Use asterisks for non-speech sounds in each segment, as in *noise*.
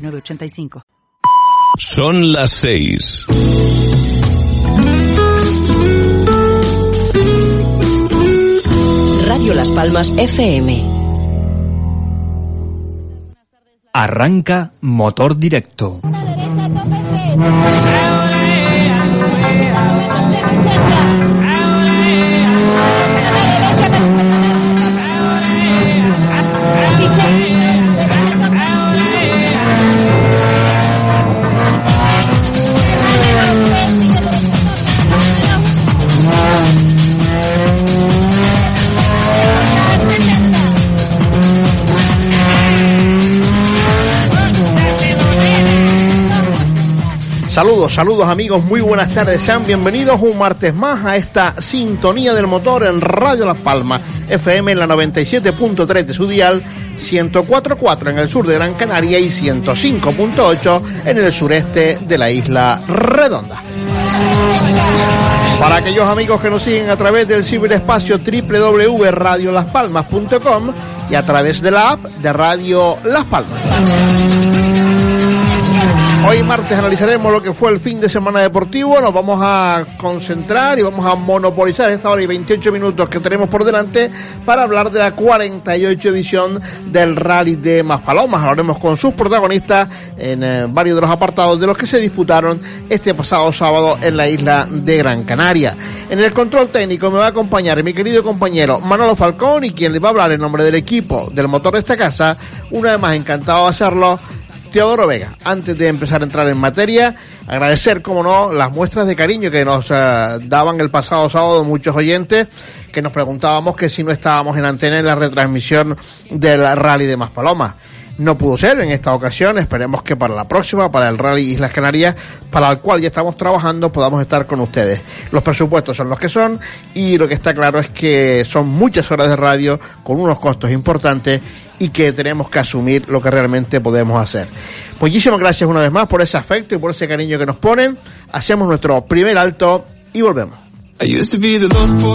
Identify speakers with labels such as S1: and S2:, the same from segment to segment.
S1: 906985.
S2: Son las seis.
S3: Radio Las Palmas FM.
S4: Arranca motor directo.
S5: Saludos, saludos amigos, muy buenas tardes, sean bienvenidos un martes más a esta sintonía del motor en Radio Las Palmas, FM en la 97.3 de su dial, 104.4 en el sur de Gran Canaria y 105.8 en el sureste de la isla Redonda. Para aquellos amigos que nos siguen a través del ciberespacio www.radiolaspalmas.com y a través de la app de Radio Las Palmas. Hoy martes analizaremos lo que fue el fin de semana deportivo, nos vamos a concentrar y vamos a monopolizar esta hora y 28 minutos que tenemos por delante para hablar de la 48 edición del Rally de Maspalomas. Hablaremos con sus protagonistas en eh, varios de los apartados de los que se disputaron este pasado sábado en la isla de Gran Canaria. En el control técnico me va a acompañar mi querido compañero Manolo Falcón y quien le va a hablar en nombre del equipo del motor de esta casa, una vez más encantado de hacerlo Teodoro Vega. Antes de empezar a entrar en materia, agradecer, como no, las muestras de cariño que nos uh, daban el pasado sábado muchos oyentes que nos preguntábamos que si no estábamos en antena en la retransmisión del rally de Maspalomas. No pudo ser en esta ocasión, esperemos que para la próxima, para el Rally Islas Canarias, para el cual ya estamos trabajando, podamos estar con ustedes. Los presupuestos son los que son y lo que está claro es que son muchas horas de radio con unos costos importantes y que tenemos que asumir lo que realmente podemos hacer. Muchísimas gracias una vez más por ese afecto y por ese cariño que nos ponen. Hacemos nuestro primer alto y volvemos.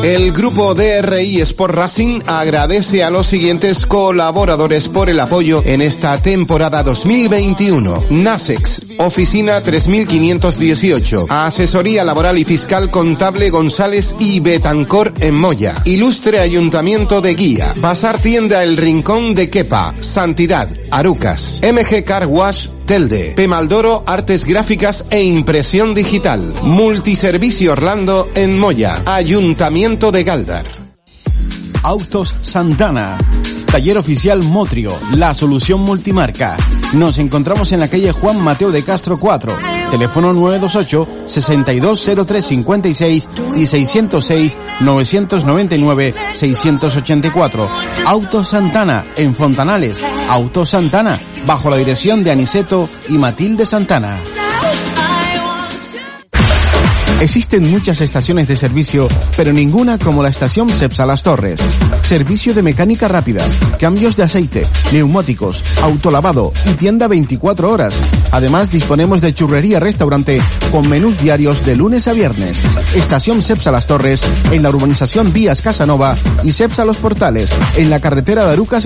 S6: El grupo DRI Sport Racing agradece a los siguientes colaboradores por el apoyo en esta temporada 2021. Nasex, Oficina 3518, Asesoría Laboral y Fiscal Contable González y Betancor en Moya, Ilustre Ayuntamiento de Guía, Pasar Tienda El Rincón de Quepa, Santidad, Arucas, MG Car Wash Telde, Pemaldoro Artes Gráficas e Impresión Digital, Multiservicio Orlando en Moya, Ayuntamiento de Galdar.
S4: Autos Santana. Taller oficial Motrio, la solución multimarca. Nos encontramos en la calle Juan Mateo de Castro 4, teléfono 928 620356 y 606 999 684. Autos Santana en Fontanales. Autos Santana bajo la dirección de Aniceto y Matilde Santana. Existen muchas estaciones de servicio, pero ninguna como la estación Cepsa Las Torres. Servicio de mecánica rápida, cambios de aceite, neumáticos, autolavado y tienda 24 horas. Además disponemos de churrería restaurante con menús diarios de lunes a viernes. Estación Cepsa Las Torres en la urbanización Vías Casanova y Cepsa Los Portales en la carretera de Arucas.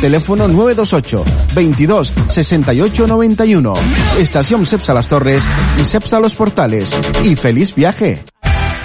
S4: Teléfono 928 22 68 91. Estación Cepsa Las Torres y Cepsa Los Portales. Y feliz viaje.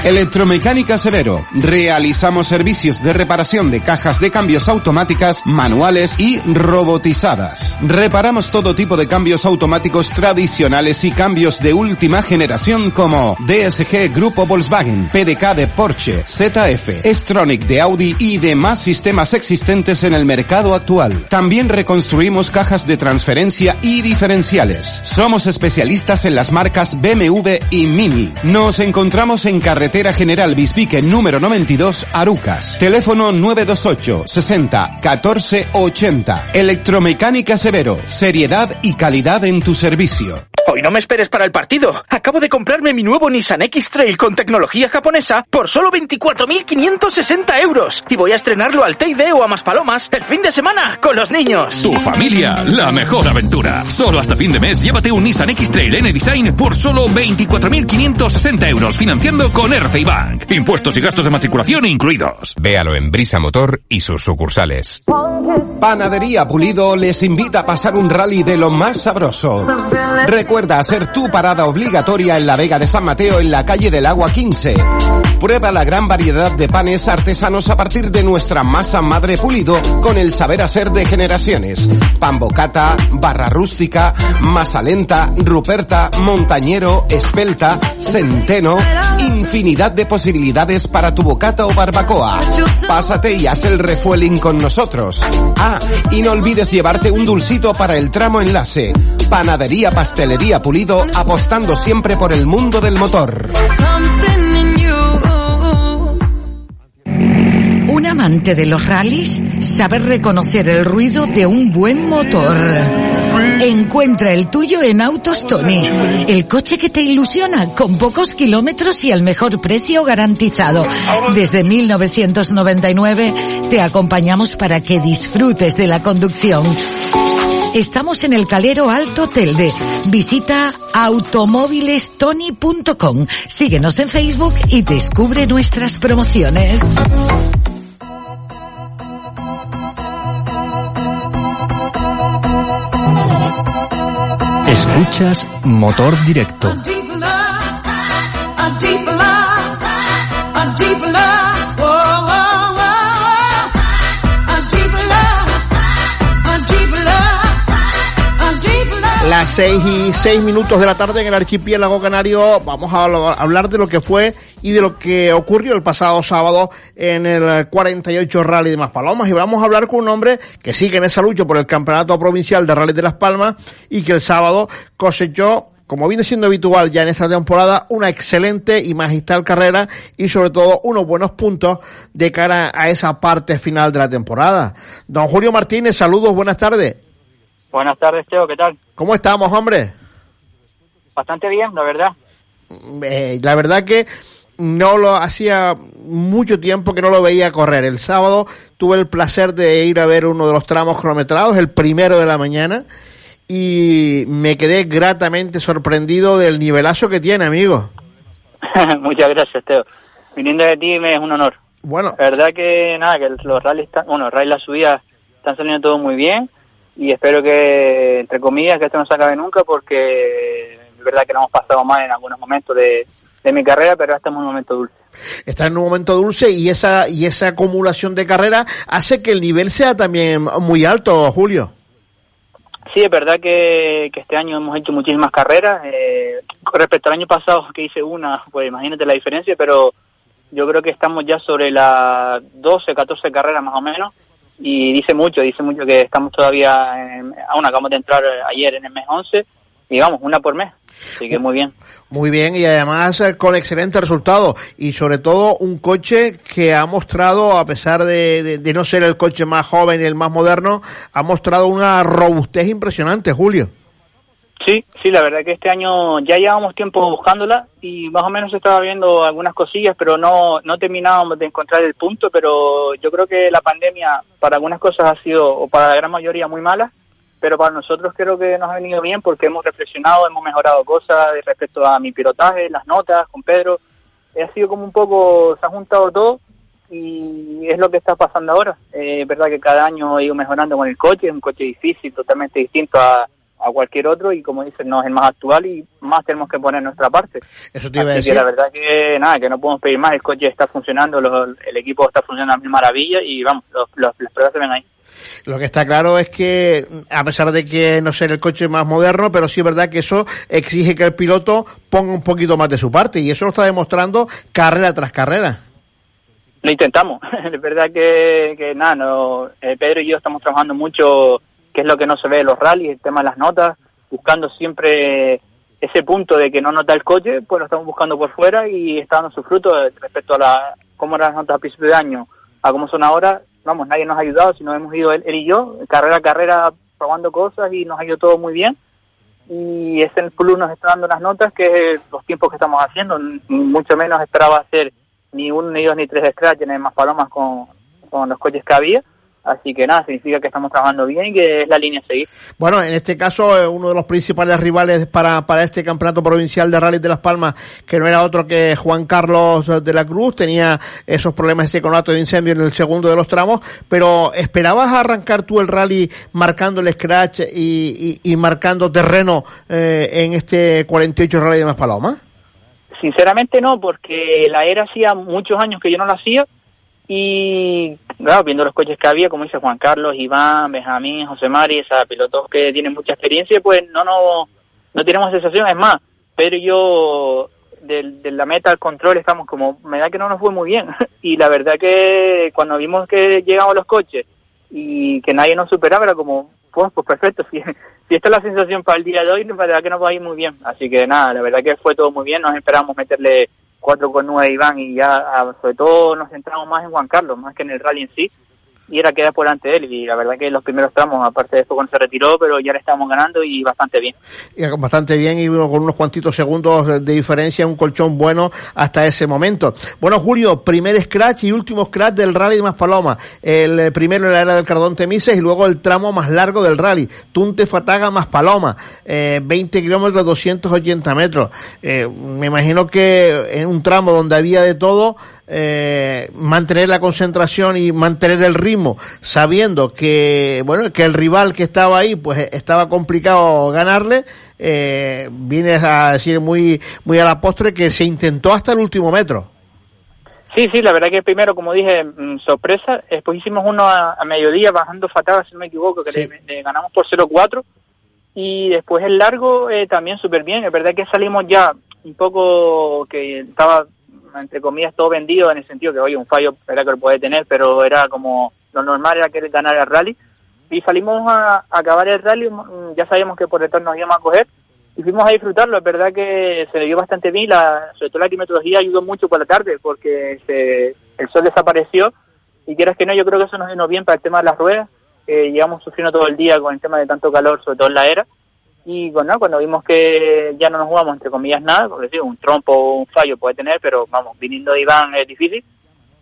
S6: Electromecánica Severo. Realizamos servicios de reparación de cajas de cambios automáticas, manuales y robotizadas. Reparamos todo tipo de cambios automáticos tradicionales y cambios de última generación como DSG Grupo Volkswagen, PDK de Porsche, ZF, Stronic de Audi y demás sistemas existentes en el mercado actual. También reconstruimos cajas de transferencia y diferenciales. Somos especialistas en las marcas BMW y Mini. Nos encontramos en carretera Carretera General Bisbique número 92, Arucas. Teléfono 928 60 14 80. Electromecánica Severo. Seriedad y calidad en tu servicio.
S7: Hoy no me esperes para el partido. Acabo de comprarme mi nuevo Nissan X-Trail con tecnología japonesa por solo 24.560 euros. Y voy a estrenarlo al Teide o a Maspalomas el fin de semana con los niños.
S8: Tu familia, la mejor aventura. Solo hasta fin de mes llévate un Nissan X-Trail N-Design por solo 24.560 euros financiando con RCI Bank. Impuestos y gastos de matriculación incluidos.
S2: Véalo en Brisa Motor y sus sucursales.
S6: Panadería Pulido les invita a pasar un rally de lo más sabroso. Recuerda hacer tu parada obligatoria en la Vega de San Mateo en la calle del Agua 15. Prueba la gran variedad de panes artesanos a partir de nuestra masa madre pulido con el saber hacer de generaciones. Pan bocata, barra rústica, masa lenta, ruperta, montañero, espelta, centeno, infinidad de posibilidades para tu bocata o barbacoa. Pásate y haz el refueling con nosotros. Ah, y no olvides llevarte un dulcito para el tramo enlace. Panadería Pastelería Pulido apostando siempre por el mundo del motor.
S9: Un amante de los rallies sabe reconocer el ruido de un buen motor. Encuentra el tuyo en Autos Tony, el coche que te ilusiona con pocos kilómetros y al mejor precio garantizado. Desde 1999 te acompañamos para que disfrutes de la conducción. Estamos en el Calero Alto Telde. Visita automóvilestony.com. Síguenos en Facebook y descubre nuestras promociones.
S10: Escuchas Motor Directo.
S5: Las seis y seis minutos de la tarde en el archipiélago canario vamos a hablar de lo que fue y de lo que ocurrió el pasado sábado en el 48 Rally de Maspalomas y vamos a hablar con un hombre que sigue en esa lucha por el campeonato provincial de Rally de Las Palmas y que el sábado cosechó como viene siendo habitual ya en esta temporada, una excelente y magistral carrera y sobre todo unos buenos puntos de cara a esa parte final de la temporada. Don Julio Martínez, saludos, buenas tardes.
S11: Buenas tardes, Teo, ¿qué tal?
S5: ¿Cómo estamos, hombre?
S11: Bastante bien, la verdad.
S5: Eh, la verdad que no lo hacía mucho tiempo que no lo veía correr. El sábado tuve el placer de ir a ver uno de los tramos cronometrados, el primero de la mañana, y me quedé gratamente sorprendido del nivelazo que tiene, amigo. *laughs*
S11: Muchas gracias, Teo. Viniendo de ti me es un honor.
S5: Bueno.
S11: La verdad que nada, que los rallies, están, bueno, los rallies, las subidas están saliendo todo muy bien y espero que, entre comillas, que esto no se acabe nunca porque es verdad que no hemos pasado mal en algunos momentos de, de mi carrera, pero estamos en un momento dulce.
S5: Está en un momento dulce y esa y esa acumulación de carrera hace que el nivel sea también muy alto, Julio.
S11: Sí, es verdad que, que este año hemos hecho muchísimas carreras. Eh, respecto al año pasado que hice una, pues imagínate la diferencia, pero yo creo que estamos ya sobre las 12, 14 carreras más o menos. Y dice mucho, dice mucho que estamos todavía, en, aún acabamos de entrar ayer en el mes 11 y vamos, una por mes. Así que muy bien.
S5: Muy bien y además eh, con excelente resultado y sobre todo un coche que ha mostrado, a pesar de, de, de, no ser el coche más joven y el más moderno, ha mostrado una robustez impresionante, Julio.
S11: Sí, sí, la verdad que este año ya llevamos tiempo buscándola y más o menos estaba viendo algunas cosillas, pero no, no terminábamos de encontrar el punto, pero yo creo que la pandemia para algunas cosas ha sido, o para la gran mayoría, muy mala pero para nosotros creo que nos ha venido bien porque hemos reflexionado, hemos mejorado cosas respecto a mi pilotaje, las notas con Pedro. Ha sido como un poco, se ha juntado todo y es lo que está pasando ahora. Eh, es verdad que cada año he ido mejorando con el coche, es un coche difícil, totalmente distinto a, a cualquier otro y como dicen, no es el más actual y más tenemos que poner nuestra parte.
S5: Eso te iba a decir.
S11: que la verdad que nada, que no podemos pedir más, el coche está funcionando, los, el equipo está funcionando a mil maravillas y vamos, los, los, las pruebas se ven ahí.
S5: Lo que está claro es que, a pesar de que no ser el coche más moderno, pero sí es verdad que eso exige que el piloto ponga un poquito más de su parte y eso lo está demostrando carrera tras carrera.
S11: Lo intentamos, *laughs* es verdad que, que nada, no, eh, Pedro y yo estamos trabajando mucho, que es lo que no se ve en los rallies, el tema de las notas, buscando siempre ese punto de que no nota el coche, pues lo estamos buscando por fuera y está dando su fruto respecto a la, cómo eran las notas a principio de año a cómo son ahora. Vamos, nadie nos ha ayudado, sino hemos ido él, y yo, carrera a carrera, probando cosas y nos ha ido todo muy bien. Y ese plus nos está dando unas notas que los tiempos que estamos haciendo, mucho menos esperaba hacer ni uno, ni dos, ni tres scratch, ni más palomas con, con los coches que había Así que nada, significa que estamos trabajando bien y que es la línea a seguir.
S5: Bueno, en este caso, eh, uno de los principales rivales para, para este campeonato provincial de Rally de Las Palmas, que no era otro que Juan Carlos de la Cruz, tenía esos problemas ese conato de incendio en el segundo de los tramos, pero ¿esperabas arrancar tú el rally marcando el scratch y, y, marcando terreno eh, en este 48 Rally de Maspaloma?
S11: Sinceramente no, porque la era hacía muchos años que yo no la hacía y claro, viendo los coches que había, como dice Juan Carlos, Iván, Benjamín, José Mari, esos pilotos que tienen mucha experiencia, pues no, no, no tenemos sensación, es más, pero yo de, la meta al control estamos como, me da que no nos fue muy bien. *laughs* y la verdad que cuando vimos que llegamos los coches y que nadie nos superaba, era como, pues, pues perfecto, *laughs* si, si esta es la sensación para el día de hoy, la verdad que nos va a ir muy bien. Así que nada, la verdad que fue todo muy bien, nos esperamos meterle cuatro con nueve Iván y ya ah, sobre todo nos centramos más en Juan Carlos, más que en el rally en sí, y era quedar por delante de él y la verdad que los primeros tramos, aparte de esto cuando se retiró, pero ya le estábamos ganando y bastante bien.
S5: Y bastante bien y con unos cuantitos segundos de diferencia, un colchón bueno hasta ese momento. Bueno, Julio, primer scratch y último scratch del rally de Maspaloma. El eh, primero en la era del Cardón Temises y luego el tramo más largo del rally, Tunte Fataga Maspaloma, eh, 20 kilómetros, 280 metros. Eh, me imagino que en un tramo donde había de todo, eh, mantener la concentración y mantener el ritmo, sabiendo que bueno que el rival que estaba ahí pues estaba complicado ganarle, eh, viene a decir muy muy a la postre que se intentó hasta el último metro.
S11: Sí, sí, la verdad que primero, como dije, mm, sorpresa, después hicimos uno a, mediodía bajando fatal, si no me equivoco, que le, ganamos por 0-4 y después el largo eh, también súper bien, es verdad que salimos ya un poco que estaba entre comillas, todo vendido en el sentido que, oye, un fallo era que lo puede tener, pero era como lo normal era querer ganar el rally. Y salimos a, acabar el rally, mm, ya sabíamos que por detrás nos íbamos a coger y fuimos a disfrutarlo. Es verdad que se le dio bastante bien, la, sobre todo la climatología ayudó mucho por la tarde porque el sol desapareció y quieras que no, yo creo que eso nos vino bien para el tema de las ruedas. que llevamos sufriendo todo el día con el tema de tanto calor, sobre todo en la era y bueno, cuando vimos que ya no nos jugamos entre comillas nada, porque sí, un trompo o un fallo puede tener, pero vamos, viniendo de Iván es difícil,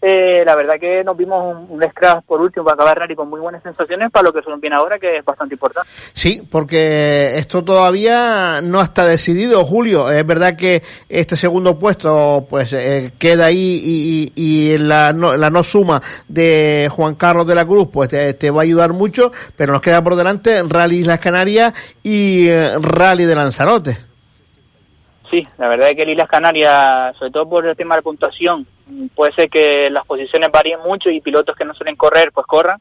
S11: eh, la verdad que nos vimos un, un, scratch por último para acabar rally con muy buenas sensaciones para lo que son bien ahora, que es bastante importante.
S5: Sí, porque esto todavía no está decidido, Julio. Es verdad que este segundo puesto pues eh, queda ahí y, y, la, no, la no suma de Juan Carlos de la Cruz pues te, va a ayudar mucho, pero nos queda por delante Rally Islas Canarias y eh, Rally de Lanzarote.
S11: Sí, la verdad es que el Islas Canarias, sobre todo por el tema de puntuación, puede ser que las posiciones varíen mucho y pilotos que no suelen correr, pues corran.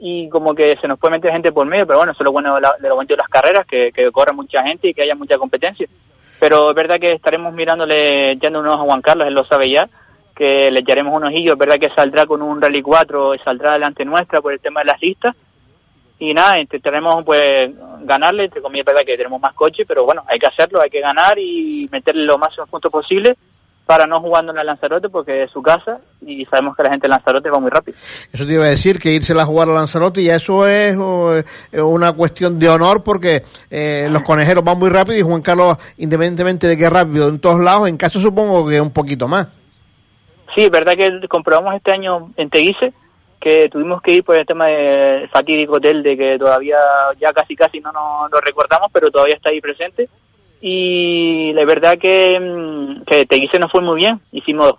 S11: Y como que se nos puede meter gente por medio, pero bueno, eso es lo bueno de, lo bueno de las carreras, que, que corra mucha gente y que haya mucha competencia. Pero es verdad que estaremos mirándole, echándonos a Juan Carlos, él lo sabe ya, que le echaremos un ojillo, es verdad que saldrá con un Rally 4, saldrá delante nuestra por el tema de las listas. Y nada, intentaremos pues ganarle, entre comillas, es verdad que tenemos más coches, pero bueno, hay que hacerlo, hay que ganar y meterle lo máximo puntos posible para no jugando en el Lanzarote porque es su casa y sabemos que la gente de Lanzarote va muy rápido.
S5: Eso te iba a decir, que irse a jugar a Lanzarote y eso es una cuestión de honor porque eh, los conejeros van muy rápido y Juan Carlos, independientemente de que rápido en todos lados, en caso supongo que un poquito más.
S11: Sí, es verdad que comprobamos este año en Teguise que tuvimos que ir por el tema del fatídico hotel de que todavía ya casi casi no nos lo recordamos, pero todavía está ahí presente y la verdad que, mm, que Teguise nos fue muy bien. Hicimos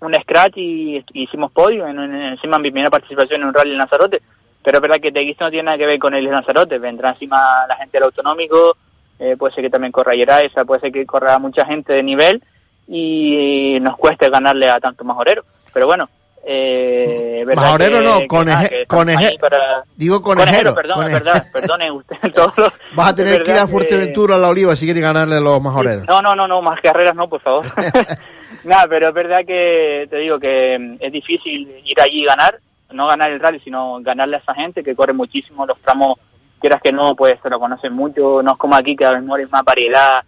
S11: un scratch y, hicimos podio, en, encima mi primera participación en un rally en Lanzarote. Pero es verdad que Teguise no tiene nada que ver con el Lanzarote. Vendrá encima la gente del autonómico, eh, puede ser que también corra esa puede ser que corra mucha gente de nivel y nos cueste ganarle a tanto majorero. Pero bueno, eh,
S5: Majorero no, coneje, digo conejero.
S11: perdón, verdad, perdone usted.
S5: Vas a tener que ir a Fuerteventura a la Oliva si quieres ganarle a los majoreros.
S11: No, no, no, no, más carreras no, por favor. *laughs* *laughs* Nada, pero es verdad que te digo que mm, es difícil ir allí y ganar, no ganar el rally, sino ganarle a esa gente que corre muchísimo los tramos, quieras que no, pues se lo conocen mucho, no es como aquí que a lo mejor es más variedad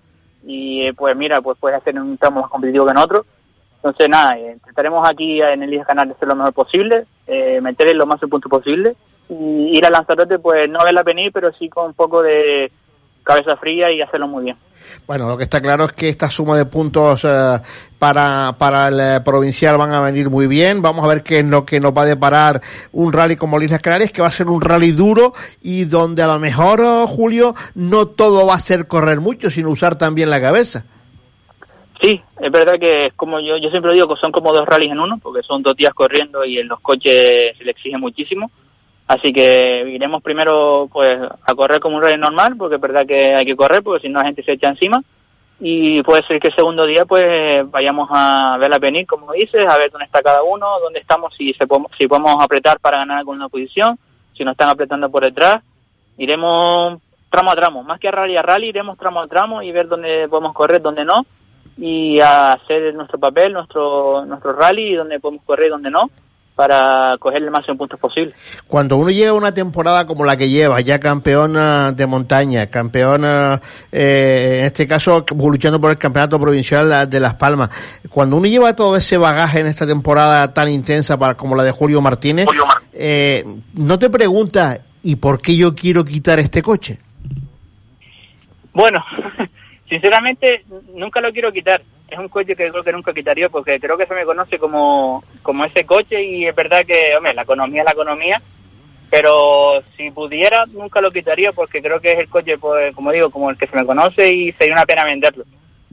S11: y eh, pues mira, pues puedes hacer un tramo más competitivo que en otro. Entonces nada, eh, intentaremos aquí en el Canal hacer lo mejor posible, eh, meter lo más el punto posible y ir a Lanzarote pues no verla venir, pero sí con un poco de cabeza fría y hacerlo muy bien.
S5: Bueno, lo que está claro es que esta suma de puntos eh, para, para el eh, provincial van a venir muy bien. Vamos a ver qué es lo que nos va a deparar un rally como Islas Canarias, que va a ser un rally duro y donde a lo mejor, eh, Julio, no todo va a ser correr mucho, sino usar también la cabeza.
S11: Sí, es verdad que es como yo, yo siempre digo que son como dos rallies en uno, porque son dos días corriendo y en los coches se le exige muchísimo. Así que iremos primero pues a correr como un rally normal, porque es verdad que hay que correr, porque si no la gente se echa encima. Y puede ser que el segundo día pues vayamos a verla venir, como dices, a ver dónde está cada uno, dónde estamos, si, se podemos, si podemos apretar para ganar alguna posición, si nos están apretando por detrás. Iremos tramo a tramo, más que a rally a rally, iremos tramo a tramo y ver dónde podemos correr, dónde no, y a hacer nuestro papel, nuestro, nuestro rally, dónde podemos correr y dónde no para coger el máximo puntos posible.
S5: Cuando uno llega a una temporada como la que lleva, ya campeona de montaña, campeona, eh, en este caso luchando por el campeonato provincial de Las Palmas, cuando uno lleva todo ese bagaje en esta temporada tan intensa para, como la de Julio Martínez, eh, no te preguntas, ¿y por qué yo quiero quitar este coche?
S11: Bueno, *laughs* sinceramente nunca lo quiero quitar es un coche que creo que nunca quitaría porque creo que se me conoce como, como ese coche y es verdad que, hombre, la economía es la economía, pero si pudiera nunca lo quitaría porque creo que es el coche, pues, como digo, como el que se me conoce y sería una pena venderlo.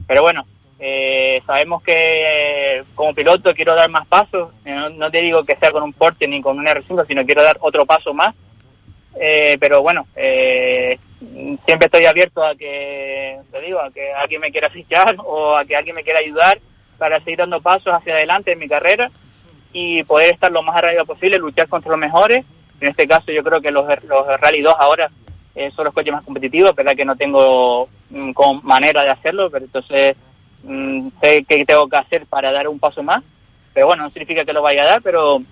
S11: Pero bueno, eh, sabemos que como piloto quiero dar más pasos, eh, no, te digo que sea con un Porsche ni con un R5, sino quiero dar otro paso más. Eh, pero bueno, eh, siempre estoy abierto a que, te digo, a que alguien me quiera fichar o a que alguien me quiera ayudar para seguir dando pasos hacia adelante en mi carrera y poder estar lo más arriba posible, luchar contra los mejores. En este caso yo creo que los, los Rally 2 ahora eh, son los coches más competitivos, verdad que no tengo mm, con manera de hacerlo, pero entonces mm, sé qué tengo que hacer para dar un paso más. Pero bueno, no significa que lo vaya a dar, pero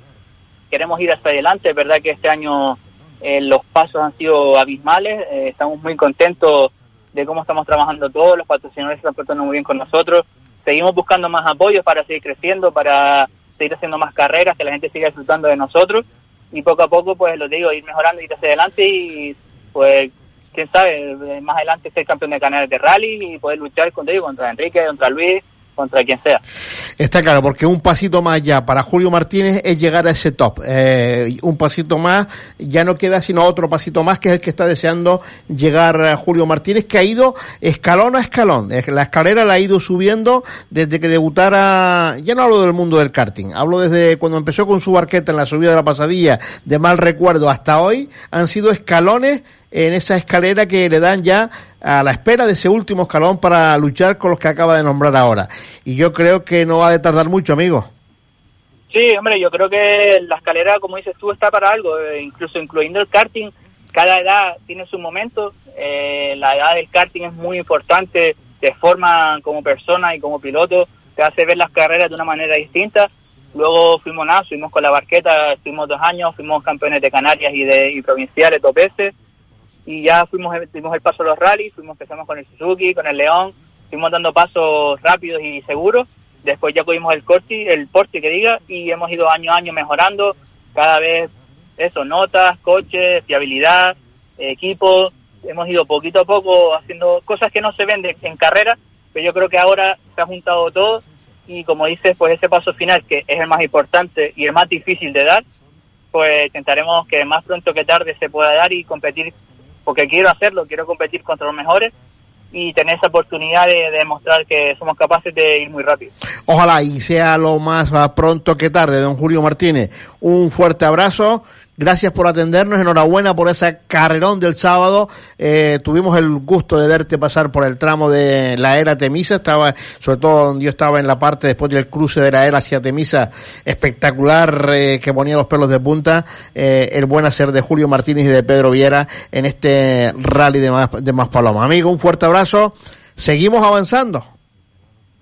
S11: queremos ir hacia adelante, verdad que este año eh, los pasos han sido abismales, eh, estamos muy contentos de cómo estamos trabajando todos, los patrocinadores están portando muy bien con nosotros, seguimos buscando más apoyos para seguir creciendo, para seguir haciendo más carreras, que la gente siga disfrutando de nosotros. Y poco a poco, pues lo digo, ir mejorando, ir hacia adelante y pues quién sabe, más adelante ser campeón de canales de rally y poder luchar contra, contra Enrique, contra Luis, contra quien sea.
S5: Está claro, porque un pasito más ya para Julio Martínez es llegar a ese top. Eh, un pasito más, ya no queda sino otro pasito más, que es el que está deseando llegar a Julio Martínez, que ha ido escalón a escalón. La escalera la ha ido subiendo desde que debutara, ya no hablo del mundo del karting, hablo desde cuando empezó con su barqueta en la subida de la pasadilla, de mal recuerdo hasta hoy, han sido escalones en esa escalera que le dan ya a la espera de ese último escalón para luchar con los que acaba de nombrar ahora. Y yo creo que no va a tardar mucho, amigo.
S11: Sí, hombre, yo creo que la escalera, como dices tú, está para algo, eh, incluso incluyendo el karting. Cada edad tiene su momento. Eh, la edad del karting es muy importante, te forma como persona y como piloto, te hace ver las carreras de una manera distinta. Luego fuimos nada, fuimos con la barqueta, estuvimos dos años, fuimos campeones de Canarias y de provinciales dos veces y ya fuimos dimos el paso a los rallies, fuimos empezamos con el Suzuki, con el León, fuimos dando pasos rápidos y seguros, después ya cogimos el Corti, el Porsche que diga, y hemos ido año a año mejorando, cada vez eso, notas, coches, fiabilidad, equipo, hemos ido poquito a poco haciendo cosas que no se ven en carrera, pero yo creo que ahora se ha juntado todo. Y como dices, pues ese paso final que es el más importante y el más difícil de dar, pues intentaremos que más pronto que tarde se pueda dar y competir porque quiero hacerlo, quiero competir contra los mejores y tener esa oportunidad de, demostrar que somos capaces de ir muy rápido.
S5: Ojalá y sea lo más pronto que tarde, don Julio Martínez. Un fuerte abrazo Gracias por atendernos, enhorabuena por ese carrerón del sábado. Eh, tuvimos el gusto de verte pasar por el tramo de la era Temisa, estaba, sobre todo donde yo estaba en la parte después del cruce de la era hacia Temisa, espectacular, eh, que ponía los pelos de punta, eh, el buen hacer de Julio Martínez y de Pedro Viera en este rally de más, de más Paloma. Amigo, un fuerte abrazo, seguimos avanzando.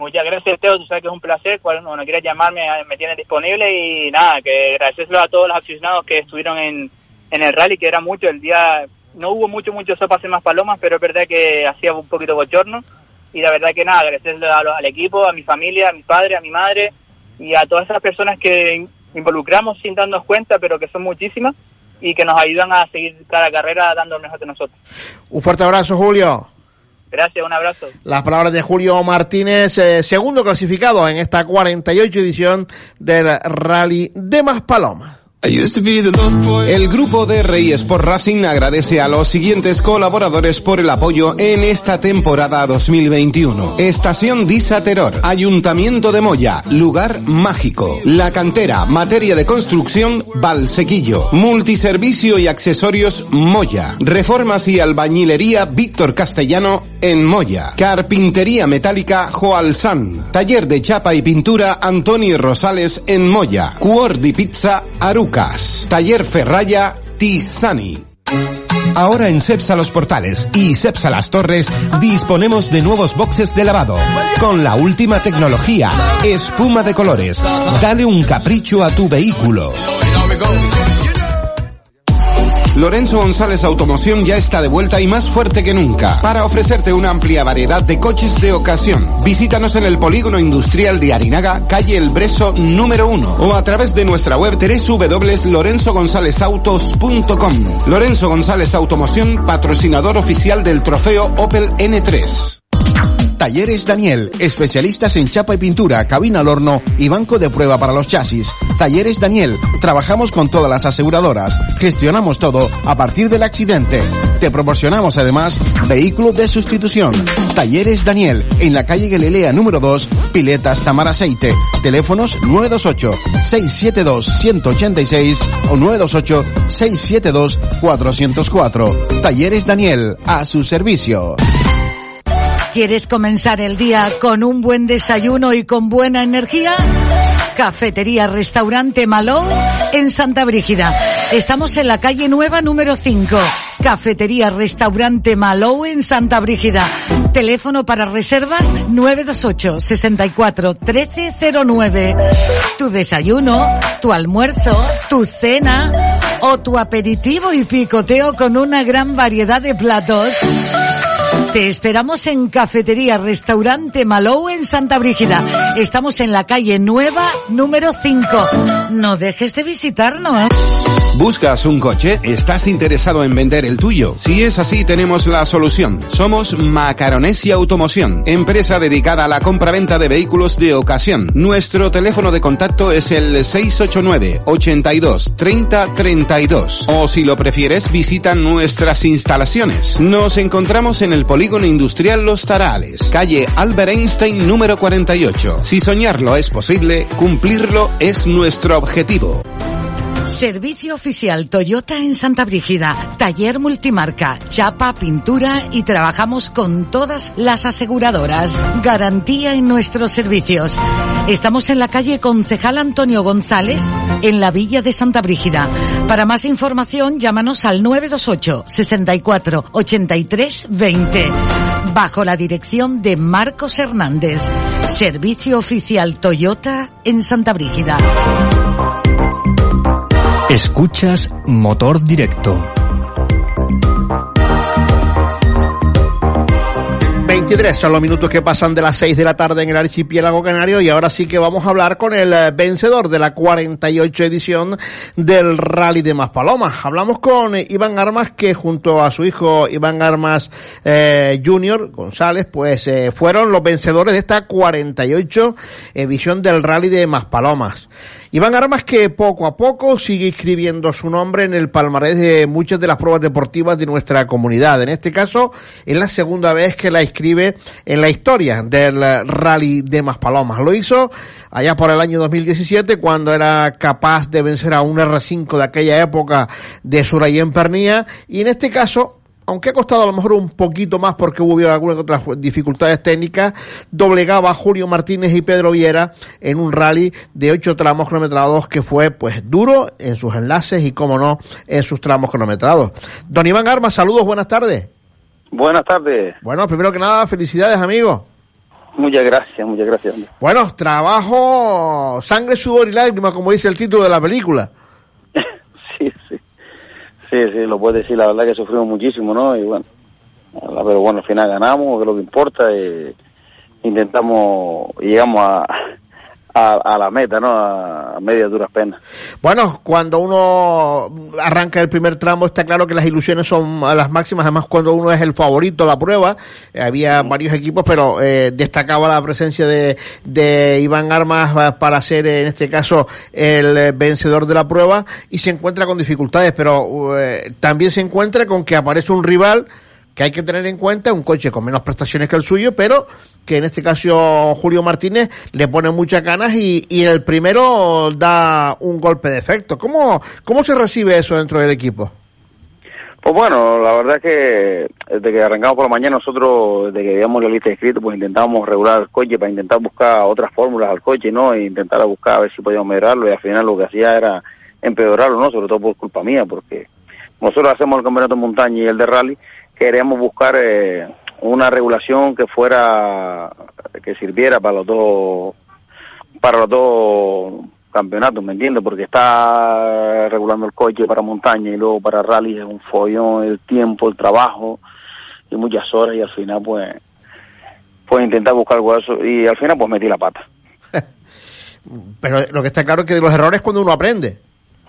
S11: Muchas gracias, Teo. Tú sabes que es un placer. Cuando quieras llamarme, me tienes disponible. Y nada, que gracias a todos los aficionados que estuvieron en, en el rally, que era mucho. El día no hubo mucho, mucho sopa en más palomas, pero es verdad que hacía un poquito bochorno. y la verdad que nada, agradecerle al equipo, a mi familia, a mi padre, a mi madre y a todas esas personas que involucramos sin darnos cuenta, pero que son muchísimas y que nos ayudan a seguir cada carrera dando lo mejor de nosotros.
S5: Un fuerte abrazo, Julio.
S11: Gracias, un abrazo.
S5: Las palabras de Julio Martínez, eh, segundo clasificado en esta 48 edición del Rally de Maspalomas.
S6: El grupo de DRI Sport Racing agradece a los siguientes colaboradores por el apoyo en esta temporada 2021. Estación Disa Terror, Ayuntamiento de Moya, Lugar Mágico, La Cantera, Materia de Construcción, Valsequillo, Multiservicio y Accesorios Moya, Reformas y Albañilería Víctor Castellano en Moya, Carpintería Metálica Joalsan, Taller de Chapa y Pintura Antonio Rosales en Moya, Cuordi Pizza Aruca, Taller Ferraya Tisani. Ahora en Cepsa Los Portales y Cepsa Las Torres disponemos de nuevos boxes de lavado con la última tecnología, espuma de colores. Dale un capricho a tu vehículo. Lorenzo González Automoción ya está de vuelta y más fuerte que nunca para ofrecerte una amplia variedad de coches de ocasión. Visítanos en el Polígono Industrial de Arinaga, calle El Breso número 1 o a través de nuestra web www.lorenzogonzalezautos.com. Lorenzo González Automoción, patrocinador oficial del trofeo Opel N3.
S4: Talleres Daniel, especialistas en chapa y pintura, cabina al horno y banco de prueba para los chasis. Talleres Daniel, trabajamos con todas las aseguradoras, gestionamos todo a partir del accidente. Te proporcionamos además vehículo de sustitución. Talleres Daniel, en la calle Galilea número 2, Piletas Tamar Aceite. Teléfonos 928-672-186 o 928-672-404. Talleres Daniel, a su servicio.
S9: ¿Quieres comenzar el día con un buen desayuno y con buena energía? Cafetería Restaurante Malou en Santa Brígida. Estamos en la calle Nueva número 5. Cafetería Restaurante Malou en Santa Brígida. Teléfono para reservas 928 64 1309. Tu desayuno, tu almuerzo, tu cena o tu aperitivo y picoteo con una gran variedad de platos. Te esperamos en Cafetería Restaurante Malou en Santa Brígida. Estamos en la calle Nueva número 5. No dejes de visitarnos.
S6: ¿Buscas un coche? ¿Estás interesado en vender el tuyo? Si es así, tenemos la solución. Somos Macaronesia Automoción, empresa dedicada a la compraventa de vehículos de ocasión. Nuestro teléfono de contacto es el 689 82 30 32. O si lo prefieres, visita nuestras instalaciones. Nos encontramos en el Polígono Industrial Los Tarales, calle Albert Einstein número 48. Si soñarlo es posible, cumplirlo es nuestro objetivo.
S9: Servicio oficial Toyota en Santa Brígida. Taller multimarca, chapa, pintura y trabajamos con todas las aseguradoras. Garantía en nuestros servicios. Estamos en la calle Concejal Antonio González, en la Villa de Santa Brígida. Para más información, llámanos al 928 64 83 20. Bajo la dirección de Marcos Hernández. Servicio oficial Toyota en Santa Brígida.
S10: Escuchas Motor Directo.
S5: 23 son los minutos que pasan de las 6 de la tarde en el archipiélago canario y ahora sí que vamos a hablar con el eh, vencedor de la 48 edición del Rally de Maspalomas. Hablamos con Iván Armas que junto a su hijo Iván Armas eh, Junior González pues eh, fueron los vencedores de esta 48 edición del Rally de Maspalomas. Iván Armas que poco a poco sigue escribiendo su nombre en el palmarés de muchas de las pruebas deportivas de nuestra comunidad. En este caso, es la segunda vez que la escribe en la historia del Rally de Maspalomas. Lo hizo allá por el año 2017 cuando era capaz de vencer a un R5 de aquella época de Surayén Pernía y en este caso aunque ha costado a lo mejor un poquito más porque hubo algunas otras dificultades técnicas, doblegaba a Julio Martínez y Pedro Viera en un rally de 8 tramos cronometrados que fue pues duro en sus enlaces y como no en sus tramos cronometrados. Don Iván Armas, saludos, buenas tardes.
S12: Buenas tardes.
S5: Bueno, primero que nada, felicidades amigo.
S12: Muchas gracias, muchas gracias.
S5: Bueno, trabajo, sangre, sudor y lágrimas, como dice el título de la película.
S12: Sí, sí. Lo puedes decir, la verdad que sufrimos muchísimo, ¿no? Y bueno, Pero bueno, al final ganamos, que es lo que importa. Intentamos, llegamos a, a, la meta, ¿no? A, media duras penas.
S5: Bueno, cuando uno arranca el primer tramo está claro que las ilusiones son a las máximas, además cuando uno es el favorito a la prueba, eh, había varios equipos, pero eh, destacaba la presencia de, de Iván Armas eh, para ser en este caso el vencedor de la prueba y se encuentra con dificultades, pero también se encuentra con que aparece un rival que hay que tener en cuenta, un coche con menos prestaciones que el suyo, pero que en este caso Julio Martínez le pone muchas ganas y, y el primero da un golpe de efecto. ¿Cómo, ¿Cómo se recibe eso dentro del equipo?
S12: Pues bueno, la verdad es que desde que arrancamos por la mañana nosotros, desde que veíamos la lista de inscritos, pues intentábamos regular el coche para intentar buscar otras fórmulas al coche, ¿no? E intentar buscar a ver si podíamos mejorarlo y al final lo que hacía era empeorarlo, ¿no? Sobre todo por culpa mía, porque nosotros hacemos el campeonato de montaña y el de rally, queríamos buscar eh, una regulación que fuera que sirviera para los dos para los dos campeonatos, ¿me entiendes? Porque está regulando el coche para montaña y luego para rally es un follón, el tiempo, el trabajo y muchas horas y al final pues pues intentar buscar algo de eso y al final pues metí la pata. *laughs*
S5: Pero lo que está claro es que de los errores cuando uno aprende.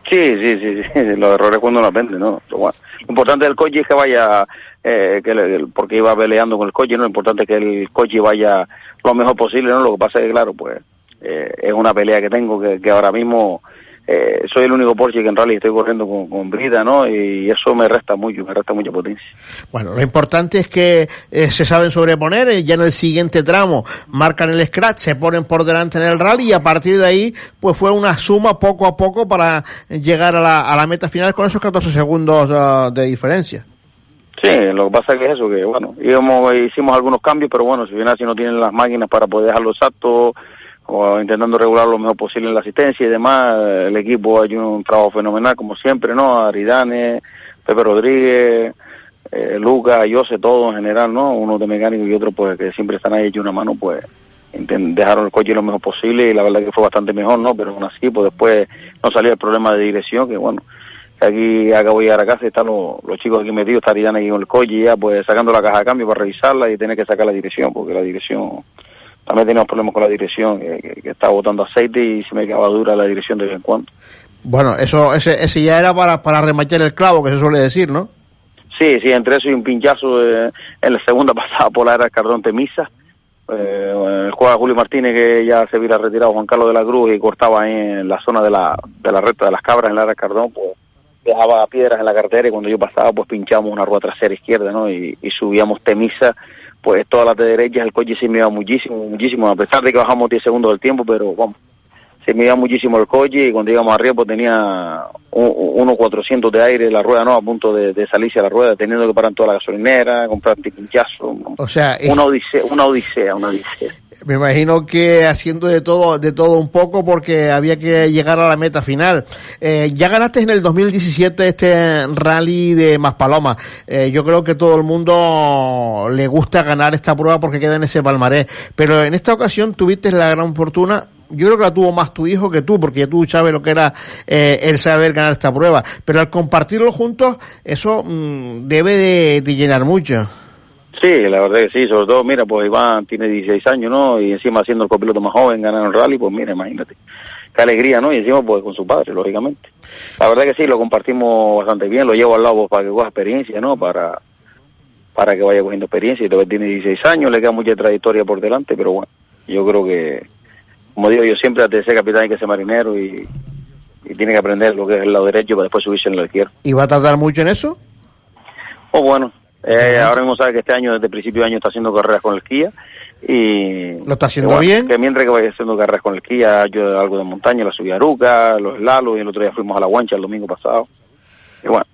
S12: Sí, sí, sí, sí, *laughs* los errores cuando uno aprende, ¿no? Lo importante del coche es que vaya eh, que porque iba peleando con el coche, ¿no? Lo importante es que el coche vaya lo mejor posible, ¿no? Lo que pasa es que, claro, pues eh, es una pelea que tengo que, que ahora mismo eh, soy el único Porsche que en realidad estoy corriendo con, con brida, ¿no? Y eso me resta mucho, me resta mucha potencia.
S5: Bueno, lo importante es que eh, se saben sobreponer, eh, ya en el siguiente tramo marcan el scratch, se ponen por delante en el rally y a partir de ahí, pues fue una suma poco a poco para llegar a la, a la meta final con esos 14 segundos uh, de diferencia.
S12: Sí, lo que pasa es que es eso, que bueno, íbamos, hicimos algunos cambios, pero bueno, si bien si no tienen las máquinas para poder dejarlo exacto, o intentando regular lo mejor posible en la asistencia y demás, el equipo ha hecho un trabajo fenomenal, como siempre, ¿no? Aridane, Pepe Rodríguez, eh, Lucas, Jose, todo en general, ¿no? Uno de mecánico y otro, pues, que siempre están ahí hecho una mano, pues, dejaron el coche lo mejor posible y la verdad que fue bastante mejor, ¿no? Pero aún así, pues después no salía el problema de dirección, que bueno, aquí acabo de llegar a casa están los, chicos aquí metidos, estarían aquí con el coche ya pues sacando la caja de cambio para revisarla y tener que sacar la dirección, porque la dirección, también teníamos problemas con la dirección, que, que, estaba botando aceite y se me quedaba dura la dirección de vez en cuando.
S5: Bueno, eso ese, ese ya era para, para remachar el clavo, que se suele decir, ¿no?
S12: Sí, sí, entre eso y un pinchazo en la segunda *laughs* pasada por la era Cardón Temisa. Eh, juega Julio Martínez que ya se hubiera retirado Juan Carlos de la Cruz y cortaba ahí en la zona de la, de la recta de las cabras en la era Cardón, pues dejaba piedras en la carretera y cuando yo pasaba pues pinchamos una rueda trasera izquierda, ¿no? Y, subíamos Temisa, pues todas las de derecha, el coche se me iba muchísimo, muchísimo, a pesar de que bajamos 10 segundos del tiempo, pero vamos, se me iba muchísimo el coche y cuando íbamos arriba pues tenía unos 400 de aire la rueda, ¿no? A punto de, salirse a la rueda, teniendo que parar toda la gasolinera, comprar pinchazo.
S5: O sea,
S12: una odisea, una odisea, una odisea.
S5: Me imagino que haciendo de todo, de todo un poco porque había que llegar a la meta final. Eh, ya ganaste en el 2017 este rally de Maspaloma. Eh, yo creo que todo el mundo le gusta ganar esta prueba porque queda en ese palmarés. Pero en esta ocasión tuviste la gran fortuna yo creo que la tuvo más tu hijo que tú, porque tú sabes lo que era eh, el saber ganar esta prueba. Pero al compartirlo juntos, eso mm, debe de llenar mucho.
S12: Sí, la verdad que sí, sobre todo, mira, pues Iván tiene 16 años, ¿no? Y encima siendo el copiloto más joven, ganando el rally, pues mira, imagínate. Qué alegría, ¿no? Y encima, pues con su padre, lógicamente. La verdad que sí, lo compartimos bastante bien, lo llevo al lado pues, para que coja experiencia, ¿no? Para, para que vaya cogiendo experiencia. Y todavía tiene 16 años, le queda mucha trayectoria por delante, pero bueno, yo creo que, como digo yo siempre, antes de ser capitán hay que ser marinero y, y tiene que aprender lo que es el lado derecho para después subirse en la izquierda.
S5: ¿Y va a tardar mucho en eso?
S12: Oh, bueno, eh, ahora mismo sabe que este año, desde el principio de año, está haciendo carreras con el Kia. Y,
S5: ¿Lo está haciendo bien?
S12: Que mientras que vaya haciendo carreras con el Kia, yo algo de montaña, la subí a Aruca, los lalos, y el otro día fuimos a la guancha el domingo pasado. Y bueno.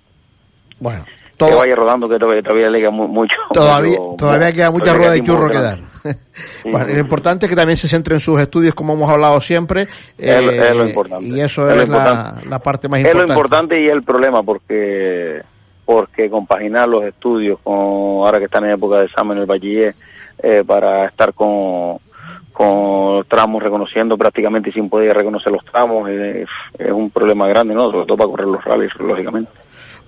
S5: Bueno.
S12: Que vaya rodando, que todavía, le queda mucho.
S5: Todavía, todavía queda mucha rueda de churro que dar. *laughs* bueno, lo importante es que también se centre en sus estudios, como hemos hablado siempre.
S12: es, lo eh, importante.
S5: Y eso es, la, la, parte más
S12: importante. Es lo importante y es el problema, porque porque compaginar los estudios con ahora que están en época de examen el bachiller eh, para estar con, con tramos reconociendo prácticamente sin poder reconocer los tramos es un problema grande, ¿no? Sobre todo para correr los rallies, lógicamente.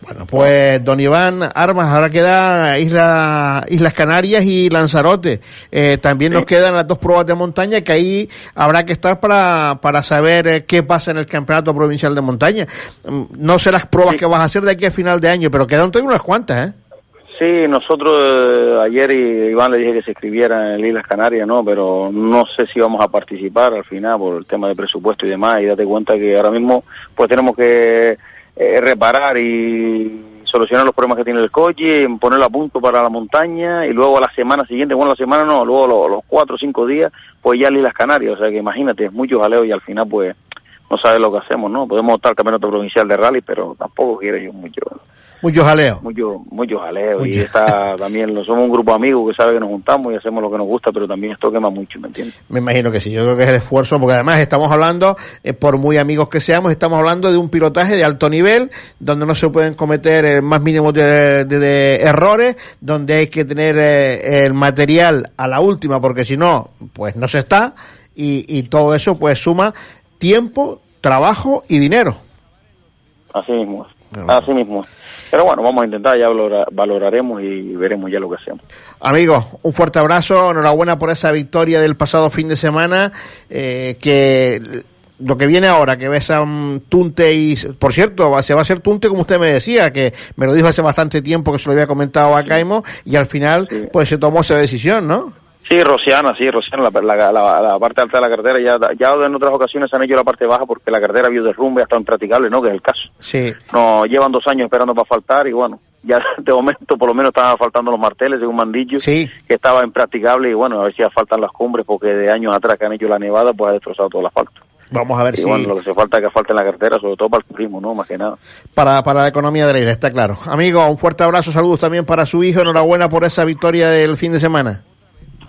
S5: Bueno, pues don Iván Armas, ahora queda Isla, Islas Canarias y Lanzarote. Eh, también nos quedan las dos pruebas de montaña que ahí habrá que estar para, para saber eh, qué pasa en el Campeonato Provincial de Montaña. Mm, No sé las pruebas que vas a hacer de aquí a final de año, pero quedan todavía unas cuantas, ¿eh?
S12: Sí, nosotros eh, ayer Iván le dije que se escribiera en Islas Canarias, ¿no? Pero no sé si vamos a participar al final por el tema de presupuesto y demás. Y date cuenta que ahora mismo pues tenemos que eh, reparar y solucionar los problemas que tiene el coche, ponerlo a punto para la montaña y luego a la semana siguiente, bueno, la semana no, luego los, cuatro o cinco días, pues ya Islas Canarias. O sea que imagínate, es mucho jaleo y al final pues no sabes lo que hacemos, ¿no? Podemos optar al campeonato provincial de rally, pero tampoco quiero yo mucho
S5: Mucho jaleo.
S12: mucho mucho jaleo y está también somos un grupo de amigos que sabe que nos juntamos y hacemos lo que nos gusta pero también esto quema mucho ¿me entiendes?
S5: Me imagino que sí, yo creo que es el esfuerzo, porque además estamos hablando, eh, por muy amigos que seamos, estamos hablando de un pilotaje de alto nivel, donde no se pueden cometer el más mínimo de, de- de errores, donde hay que tener eh, el material a la última, porque si no, pues no se está, y, y todo eso pues suma tiempo, trabajo y dinero.
S12: así mismo. Así mismo pero bueno vamos a intentar ya valora- valoraremos y veremos ya lo que hacemos.
S5: Amigos, un fuerte abrazo, enhorabuena por esa victoria del pasado fin de semana, eh, que lo que viene ahora, que ves a un Tunte y, por cierto, se va a hacer Tunte como usted me decía, que me lo dijo hace bastante tiempo que se lo había comentado a Caimo, y al final, pues se tomó esa decisión, ¿no?
S12: Sí Rociana sí Rociana la, la, la- la parte alta de la carretera ya ya en otras ocasiones han hecho la parte baja porque la carretera vio derrumbe hasta impracticable no que es el caso
S5: Sí.
S12: no llevan dos años esperando para faltar y bueno ya *laughs* de momento por lo menos estaban faltando los marteles según me han dicho que estaba impracticable y bueno a ver si faltan las cumbres porque de años atrás que han hecho la nevada pues ha destrozado todo el asfalto
S5: Vamos a ver
S12: y
S5: si
S12: bueno lo que se falta es que falte en la carretera sobre todo para el turismo no más que nada
S5: para, para la economía de la isla, está claro. Amigo, un fuerte abrazo, saludos también para su hijo, enhorabuena por esa victoria del fin de semana.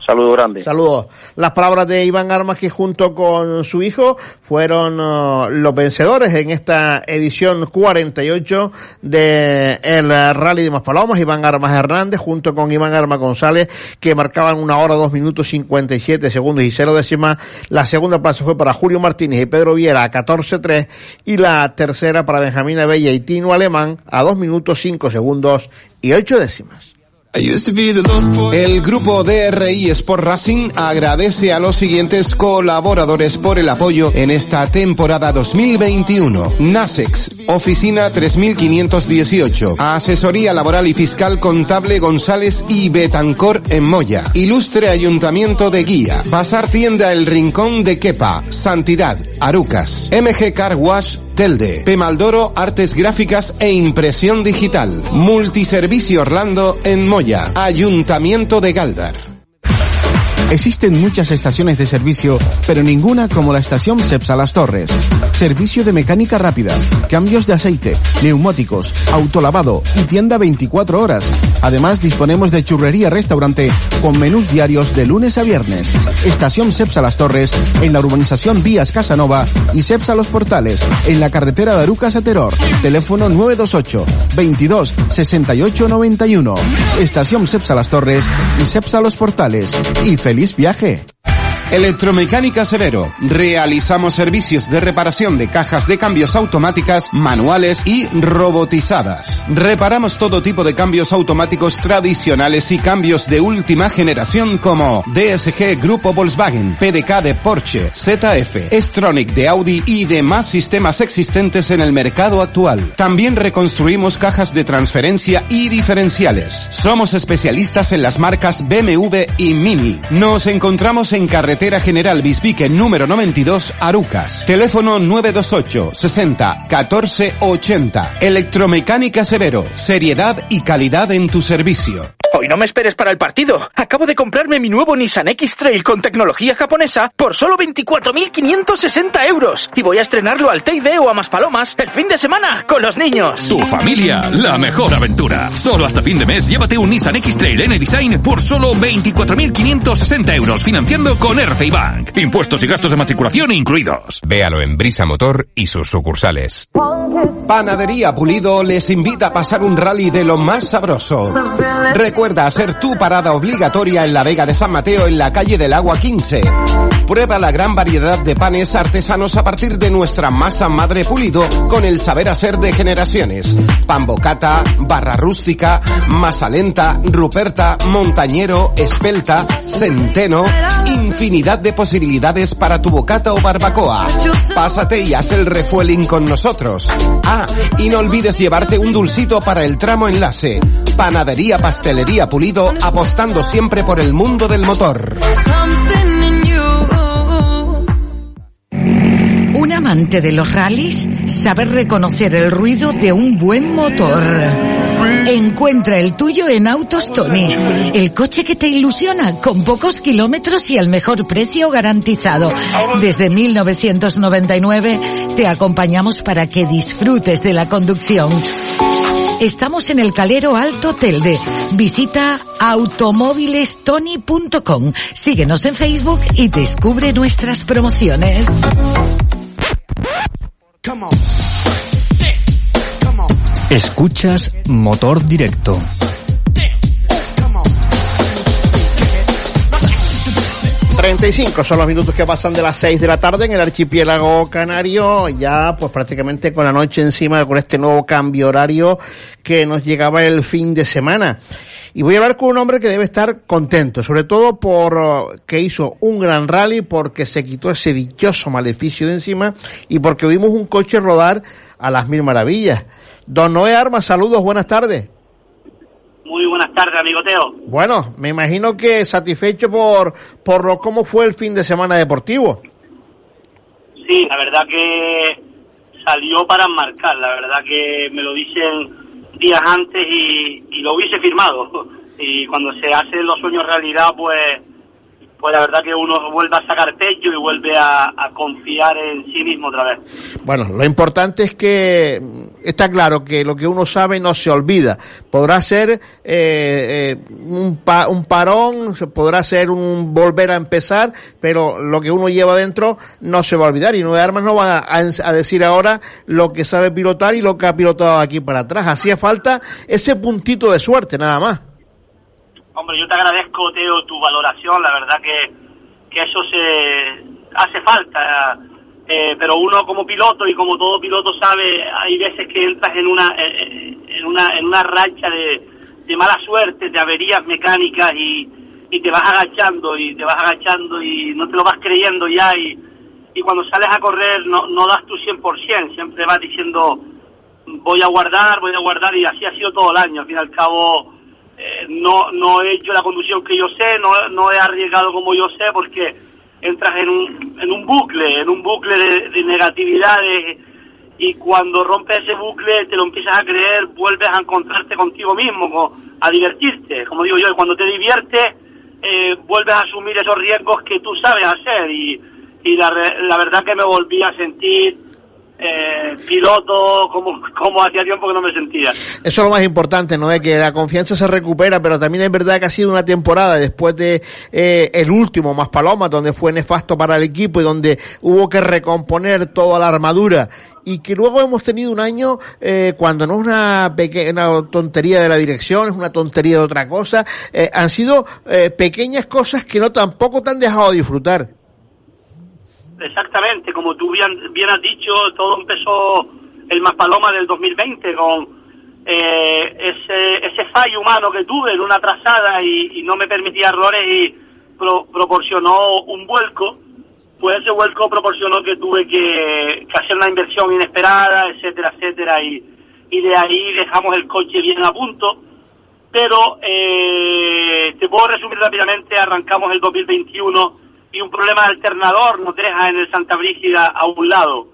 S12: Saludos grande.
S5: Saludos. Las palabras de Iván Armas que junto con su hijo fueron uh, los vencedores en esta edición 48 de el Rally de Maspalomas. Iván Armas Hernández junto con Iván Armas González que marcaban una hora, dos minutos 57 segundos y cero décimas. La segunda plaza fue para Julio Martínez y Pedro Viera a 14.3 y la tercera para Benjamín Abella y Tino Alemán a dos minutos cinco segundos y ocho décimas.
S6: El grupo DRI Sport Racing agradece a los siguientes colaboradores por el apoyo en esta temporada 2021. Nasex, oficina 3518, asesoría laboral y fiscal contable González y Betancor en Moya, ilustre ayuntamiento de Guía, Pasar tienda El Rincón de Quepa, Santidad, Arucas, MG Car Wash Telde, Pemaldoro Artes Gráficas e Impresión Digital, Multiservicio Orlando en Moya, Ayuntamiento de Galdar.
S4: Existen muchas estaciones de servicio, pero ninguna como la estación Cepsa Las Torres. Servicio de mecánica rápida, cambios de aceite, neumáticos, autolavado y tienda 24 horas. Además, disponemos de churrería restaurante con menús diarios de lunes a viernes. Estación Cepsa Las Torres en la urbanización Vías Casanova y Cepsa Los Portales en la carretera de Arucas. Teléfono 928 22 68 91. Estación Cepsa Las Torres y Cepsa Los Portales. Y feliz viaje.
S6: Electromecánica Severo. Realizamos servicios de reparación de cajas de cambios automáticas, manuales y robotizadas. Reparamos todo tipo de cambios automáticos tradicionales y cambios de última generación como DSG Grupo Volkswagen, PDK de Porsche, ZF, Stronic de Audi y demás sistemas existentes en el mercado actual. También reconstruimos cajas de transferencia y diferenciales. Somos especialistas en las marcas BMW y Mini. Nos encontramos en carretera General Bisbique número 92, Arucas. Teléfono 928 60 14 80. Electromecánica Severo. Seriedad y calidad en tu servicio.
S7: Hoy no me esperes para el partido. Acabo de comprarme mi nuevo Nissan X-Trail con tecnología japonesa por solo 24.560 euros. Y voy a estrenarlo al Teide o a Maspalomas el fin de semana con los niños.
S8: Tu familia, la mejor aventura. Solo hasta fin de mes llévate un Nissan X-Trail N-Design por solo 24.560 euros financiando con RCI Bank. Impuestos y gastos de matriculación incluidos.
S2: Véalo en Brisa Motor y sus sucursales.
S6: Panadería Pulido les invita a pasar un rally de lo más sabroso. Recuerda hacer tu parada obligatoria en la Vega de San Mateo en la calle del Agua 15. Prueba la gran variedad de panes artesanos a partir de nuestra masa madre pulido con el saber hacer de generaciones. Pan bocata, barra rústica, masa lenta, ruperta, montañero, espelta, centeno, infinidad de posibilidades para tu bocata o barbacoa. Pásate y haz el refueling con nosotros. Ah, y no olvides llevarte un dulcito para el tramo enlace. Panadería Pastelería Pulido apostando siempre por el mundo del motor.
S9: Un amante de los rallies sabe reconocer el ruido de un buen motor. Encuentra el tuyo en Autos Tony, el coche que te ilusiona con pocos kilómetros y al mejor precio garantizado. Desde 1999 te acompañamos para que disfrutes de la conducción. Estamos en el Calero Alto Telde. Visita automóvilestony.com. Síguenos en Facebook y descubre nuestras promociones.
S10: Escuchas Motor Directo.
S5: ...35 son los minutos que pasan de las 6 de la tarde en el archipiélago canario, ya pues prácticamente con la noche encima, con este nuevo cambio horario que nos llegaba el fin de semana. Y voy a hablar con un hombre que debe estar contento, sobre todo por uh, que hizo un gran rally, porque se quitó ese dichoso maleficio de encima y porque vimos un coche rodar a las mil maravillas. Don Noé Armas, saludos, buenas tardes.
S13: Muy buenas tardes, amigo Teo.
S5: Bueno, me imagino que satisfecho por, por lo, cómo fue el fin de semana deportivo.
S13: Sí, la verdad que salió para marcar, la verdad que me lo dicen días antes y, y lo hubiese firmado. *laughs* Y cuando se hacen los sueños realidad, pues pues la verdad que uno vuelve a sacar pecho y vuelve a, a, confiar en sí mismo otra vez.
S5: Bueno, lo importante es que está claro que lo que uno sabe no se olvida. Podrá ser eh, eh, un, pa, un parón, podrá ser un volver a empezar, pero lo que uno lleva dentro no se va a olvidar y Nueve Armas no va a, a decir ahora lo que sabe pilotar y lo que ha pilotado aquí para atrás. Hacía falta ese puntito de suerte, nada más.
S13: Hombre, yo te agradezco, Teo, tu valoración. La verdad que, que eso se hace falta. Eh, pero uno como piloto y como todo piloto sabe, hay veces que entras en una en una en una racha de, de mala suerte, de averías mecánicas y, y te vas agachando y te vas agachando y no te lo vas creyendo ya y, y cuando sales a correr no, no das tu 100%, siempre vas diciendo voy a guardar, voy a guardar y así ha sido todo el año. Al fin y al cabo eh, no, no he hecho la conducción que yo sé, no, no he arriesgado como yo sé, porque entras en un, en un bucle, en un bucle de, de negatividades y cuando rompes ese bucle te lo empiezas a creer, vuelves a encontrarte contigo mismo, a divertirte, como digo yo, y cuando te diviertes eh, vuelves a asumir esos riesgos que tú sabes hacer y, y la verdad que me volví a sentir eh, piloto como, como hacía tiempo que no me sentía.
S5: Eso es lo más importante, ¿no? Es que la confianza se recupera, pero también es verdad que ha sido una temporada después de eh, el último, más Paloma, donde fue nefasto para el equipo y donde hubo que recomponer toda la armadura y que luego hemos tenido un año eh, cuando no es una pequeña tontería de la dirección, es una tontería de otra cosa, eh, han sido eh, pequeñas cosas que no tampoco te han dejado disfrutar.
S13: Exactamente, como tú bien, has dicho, todo empezó el Maspaloma del 2020 con eh, ese, fallo humano que tuve en una trazada y, no me permitía errores y pro, proporcionó un vuelco, pues ese vuelco proporcionó que tuve que, hacer una inversión inesperada, etcétera, etcétera, y, y de ahí dejamos el coche bien a punto. Pero eh, te puedo resumir rápidamente, arrancamos el 2021 y un problema de alternador nos deja en el Santa Brígida a un lado.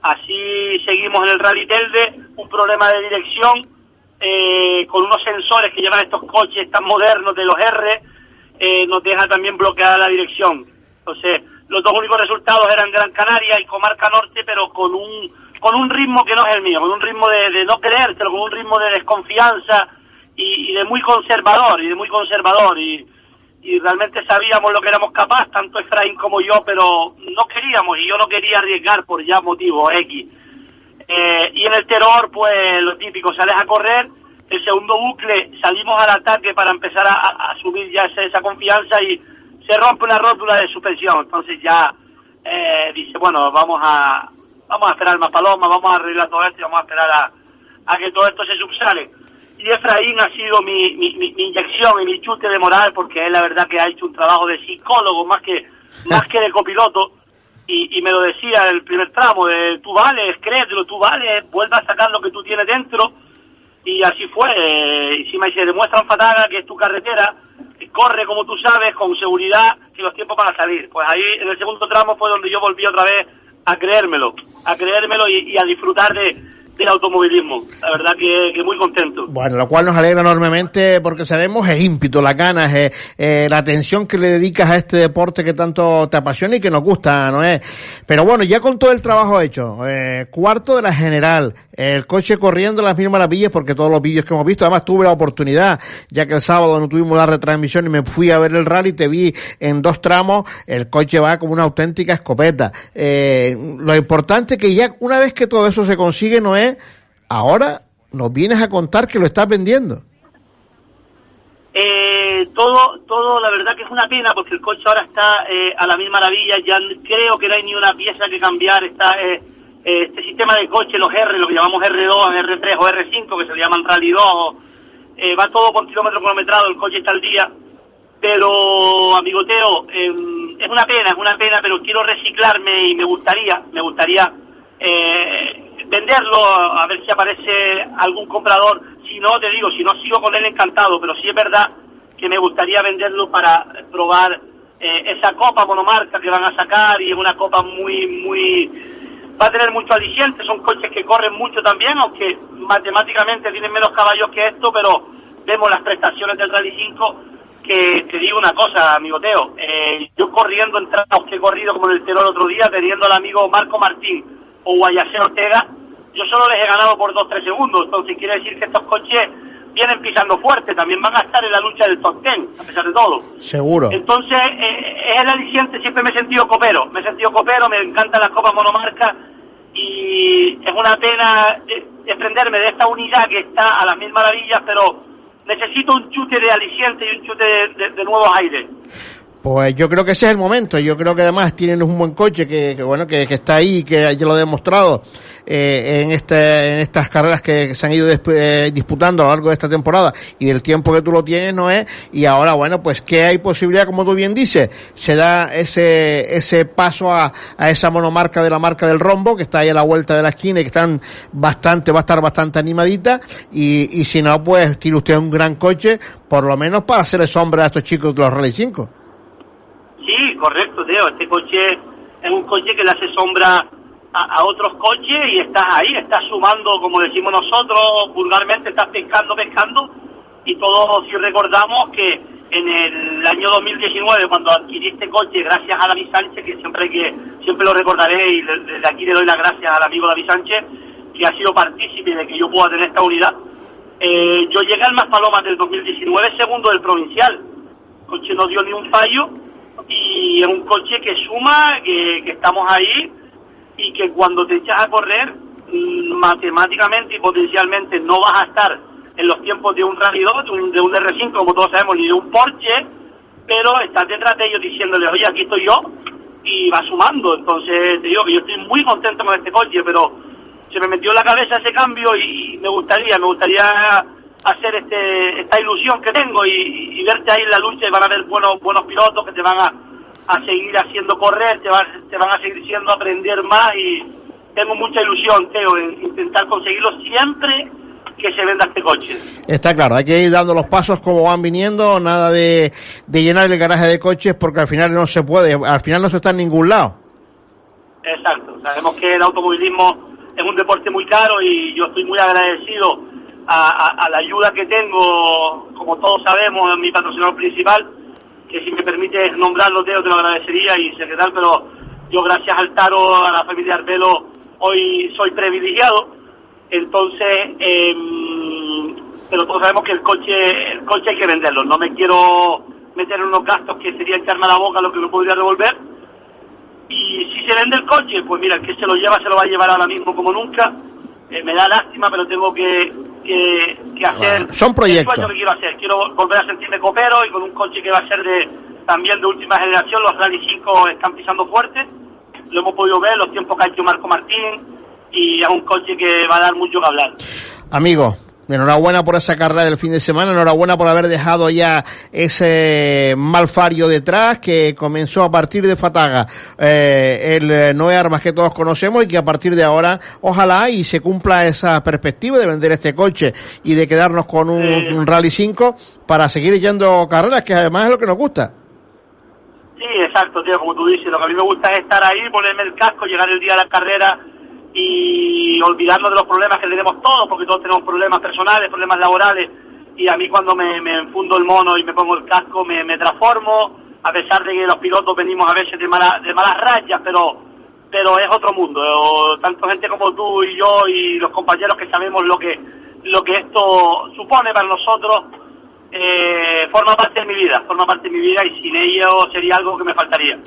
S13: Así seguimos en el Rally Telde, un problema de dirección eh, con unos sensores que llevan estos coches tan modernos de los R, eh, nos deja también bloqueada la dirección. Entonces, los dos únicos resultados eran Gran Canaria y Comarca Norte, pero con un con un ritmo que no es el mío, con un ritmo de, no creértelo, con un ritmo de desconfianza y, de muy conservador, y de muy conservador, y realmente sabíamos lo que éramos capaz, tanto Efraín como yo, pero no queríamos y yo no quería arriesgar por ya motivos X. Eh, y en el terror, pues lo típico, sales a correr, el segundo bucle salimos al ataque para empezar a, subir ya esa, confianza y se rompe una rótula de suspensión, entonces ya eh, dice, bueno, vamos a vamos a esperar más palomas, vamos a arreglar todo esto y vamos a esperar a que todo esto se subsale. Y Efraín ha sido mi, mi, inyección y mi chute de moral porque es la verdad que ha hecho un trabajo de psicólogo más que, más que de copiloto. Y, y me lo decía el primer tramo de tú vales, créetelo, tú vales, vuelve a sacar lo que tú tienes dentro. Y así fue. Eh, encima y se demuestra en que es tu carretera, corre como tú sabes, con seguridad, que los tiempos van a salir. Pues ahí en el segundo tramo fue donde yo volví otra vez a creérmelo, a creérmelo y a disfrutar de, del automovilismo. La verdad que, muy contento.
S5: Bueno, lo cual nos alegra enormemente porque sabemos el ímpetu, las ganas, eh, eh, la atención que le dedicas a este deporte que tanto te apasiona y que nos gusta, ¿no es? Pero bueno, ya con todo el trabajo hecho, eh, cuarto de la general, el coche corriendo las mil maravillas porque todos los vídeos que hemos visto, además tuve la oportunidad, ya que el sábado no tuvimos la retransmisión y me fui a ver el rally, te vi en dos tramos, el coche va como una auténtica escopeta. Eh, lo importante que ya una vez que todo eso se consigue, no es ahora nos vienes a contar que lo estás vendiendo.
S13: Eh, todo, todo, la verdad que es una pena porque el coche ahora está eh, a la misma maravilla, ya creo que no hay ni una pieza que cambiar, está eh, este sistema de coche, los R, lo que llamamos R2, R3 o R5, que se le llaman Rally 2, va todo por kilómetro kilometrado, el coche está al día, pero amigoteo, em, es una pena, es una pena, pero quiero reciclarme y me gustaría, me gustaría venderlo, a ver si aparece algún comprador. Si no, te digo, si no sigo con él encantado, pero sí es verdad que me gustaría venderlo para probar eh, esa copa monomarca que van a sacar y es una copa muy, muy... Va a tener mucho aliciente, son coches que corren mucho también, aunque matemáticamente tienen menos caballos que esto, pero vemos las prestaciones del Rally 5 que te digo una cosa, amigo Teo, eh, yo corriendo en que he corrido como en el Terror otro día, teniendo al amigo Marco Martín o Guayase Ortega, yo solo les he ganado por 2-3 segundos, entonces quiere decir que estos coches vienen pisando fuerte, también van a estar en la lucha del top 10, a pesar de todo.
S5: Seguro.
S13: Entonces, eh, es el aliciente, siempre me he sentido copero, me he sentido copero, me encantan las copas monomarcas y es una pena desprenderme de esta unidad que está a las mil maravillas, pero necesito un chute de aliciente y un chute de nuevos aires.
S5: Pues yo creo que ese es el momento. Yo creo que además tienen un buen coche que, bueno que, está ahí, que ya lo ha demostrado eh, en este, en estas carreras que se han ido eh, disputando a lo largo de esta temporada y del tiempo que tú lo tienes no es. Y ahora bueno pues que hay posibilidad, como tú bien dices, se da ese ese paso a, a esa monomarca de la marca del rombo que está ahí a la vuelta de la esquina y que están bastante va a estar bastante animadita y, y si no pues tiene usted un gran coche por lo menos para hacerle sombra a estos chicos de los Rally 5.
S13: Correcto, Teo. Este coche es un coche que le hace sombra a, otros coches y estás ahí, estás sumando, como decimos nosotros, vulgarmente estás pescando, pescando. Y todos, si recordamos que en el año 2019, cuando adquirí este coche, gracias a David Sánchez, que siempre que siempre lo recordaré y desde aquí le doy las gracias al amigo David Sánchez, que ha sido partícipe de que yo pueda tener esta unidad. Eh, yo llegué al Más Palomas del 2019, segundo del provincial. El coche no dio ni un fallo y es un coche que suma, que, estamos ahí y que cuando te echas a correr, mm, matemáticamente y potencialmente no vas a estar en los tiempos de un Rally 2, de un, de un R5, como todos sabemos, ni de un Porsche, pero estás detrás de ellos diciéndole, oye, aquí estoy yo, y va sumando. Entonces, te digo que yo estoy muy contento con este coche, pero se me metió en la cabeza ese cambio y me gustaría, me gustaría hacer este, esta ilusión que tengo y, verte ahí en la lucha y van a haber buenos, buenos pilotos que te van a, a seguir haciendo correr, te van, te van a seguir haciendo aprender más y tengo mucha ilusión, Teo, en intentar conseguirlo siempre que se venda este coche.
S5: Está claro, hay que ir dando los pasos como van viniendo, nada de, de llenar el garaje de coches porque al final no se puede, al final no se está en ningún lado.
S13: Exacto, sabemos que el automovilismo es un deporte muy caro y yo estoy muy agradecido a, la ayuda que tengo, como todos sabemos, mi patrocinador principal, que si me permite nombrarlo, Teo, te lo agradecería y secretar, pero yo gracias al Taro, a la familia Arbelo, hoy soy privilegiado, entonces, em, pero todos sabemos que el coche, el coche hay que venderlo, no me quiero meter en unos gastos que sería echarme a la boca lo que me podría devolver, y si se vende el coche, pues mira, el que se lo lleva se lo va a llevar ahora mismo como nunca, eh, me da lástima, pero tengo que, que, hacer.
S5: Son proyectos
S13: que quiero hacer. Quiero volver a sentirme copero y con un coche que va a ser de, también de última generación, los Rally 5 están pisando fuerte, lo hemos podido ver, los tiempos que ha hecho Marco Martín, y es un coche que va a dar mucho que hablar.
S5: Amigo, Enhorabuena por esa carrera del fin de semana, enhorabuena por haber dejado ya ese malfario detrás que comenzó a partir de Fataga, eh, el eh, Noé Armas que todos conocemos y que a partir de ahora ojalá y se cumpla esa perspectiva de vender este coche y de quedarnos con un, Rally 5 para seguir yendo carreras, que además es lo que nos gusta.
S13: Sí, exacto, tío, como tú dices, lo que a mí me gusta es estar ahí, ponerme el casco, llegar el día de la carrera y olvidarnos de los problemas que tenemos todos, porque todos tenemos problemas personales, problemas laborales, y a mí cuando me, me enfundo el mono y me pongo el casco me, me, transformo, a pesar de que los pilotos venimos a veces de, de malas rayas, pero pero es otro mundo, tanto gente como tú y yo y los compañeros que sabemos lo que lo que esto supone para nosotros, eh, forma parte de mi vida, forma parte de mi vida y sin ello sería algo que me faltaría.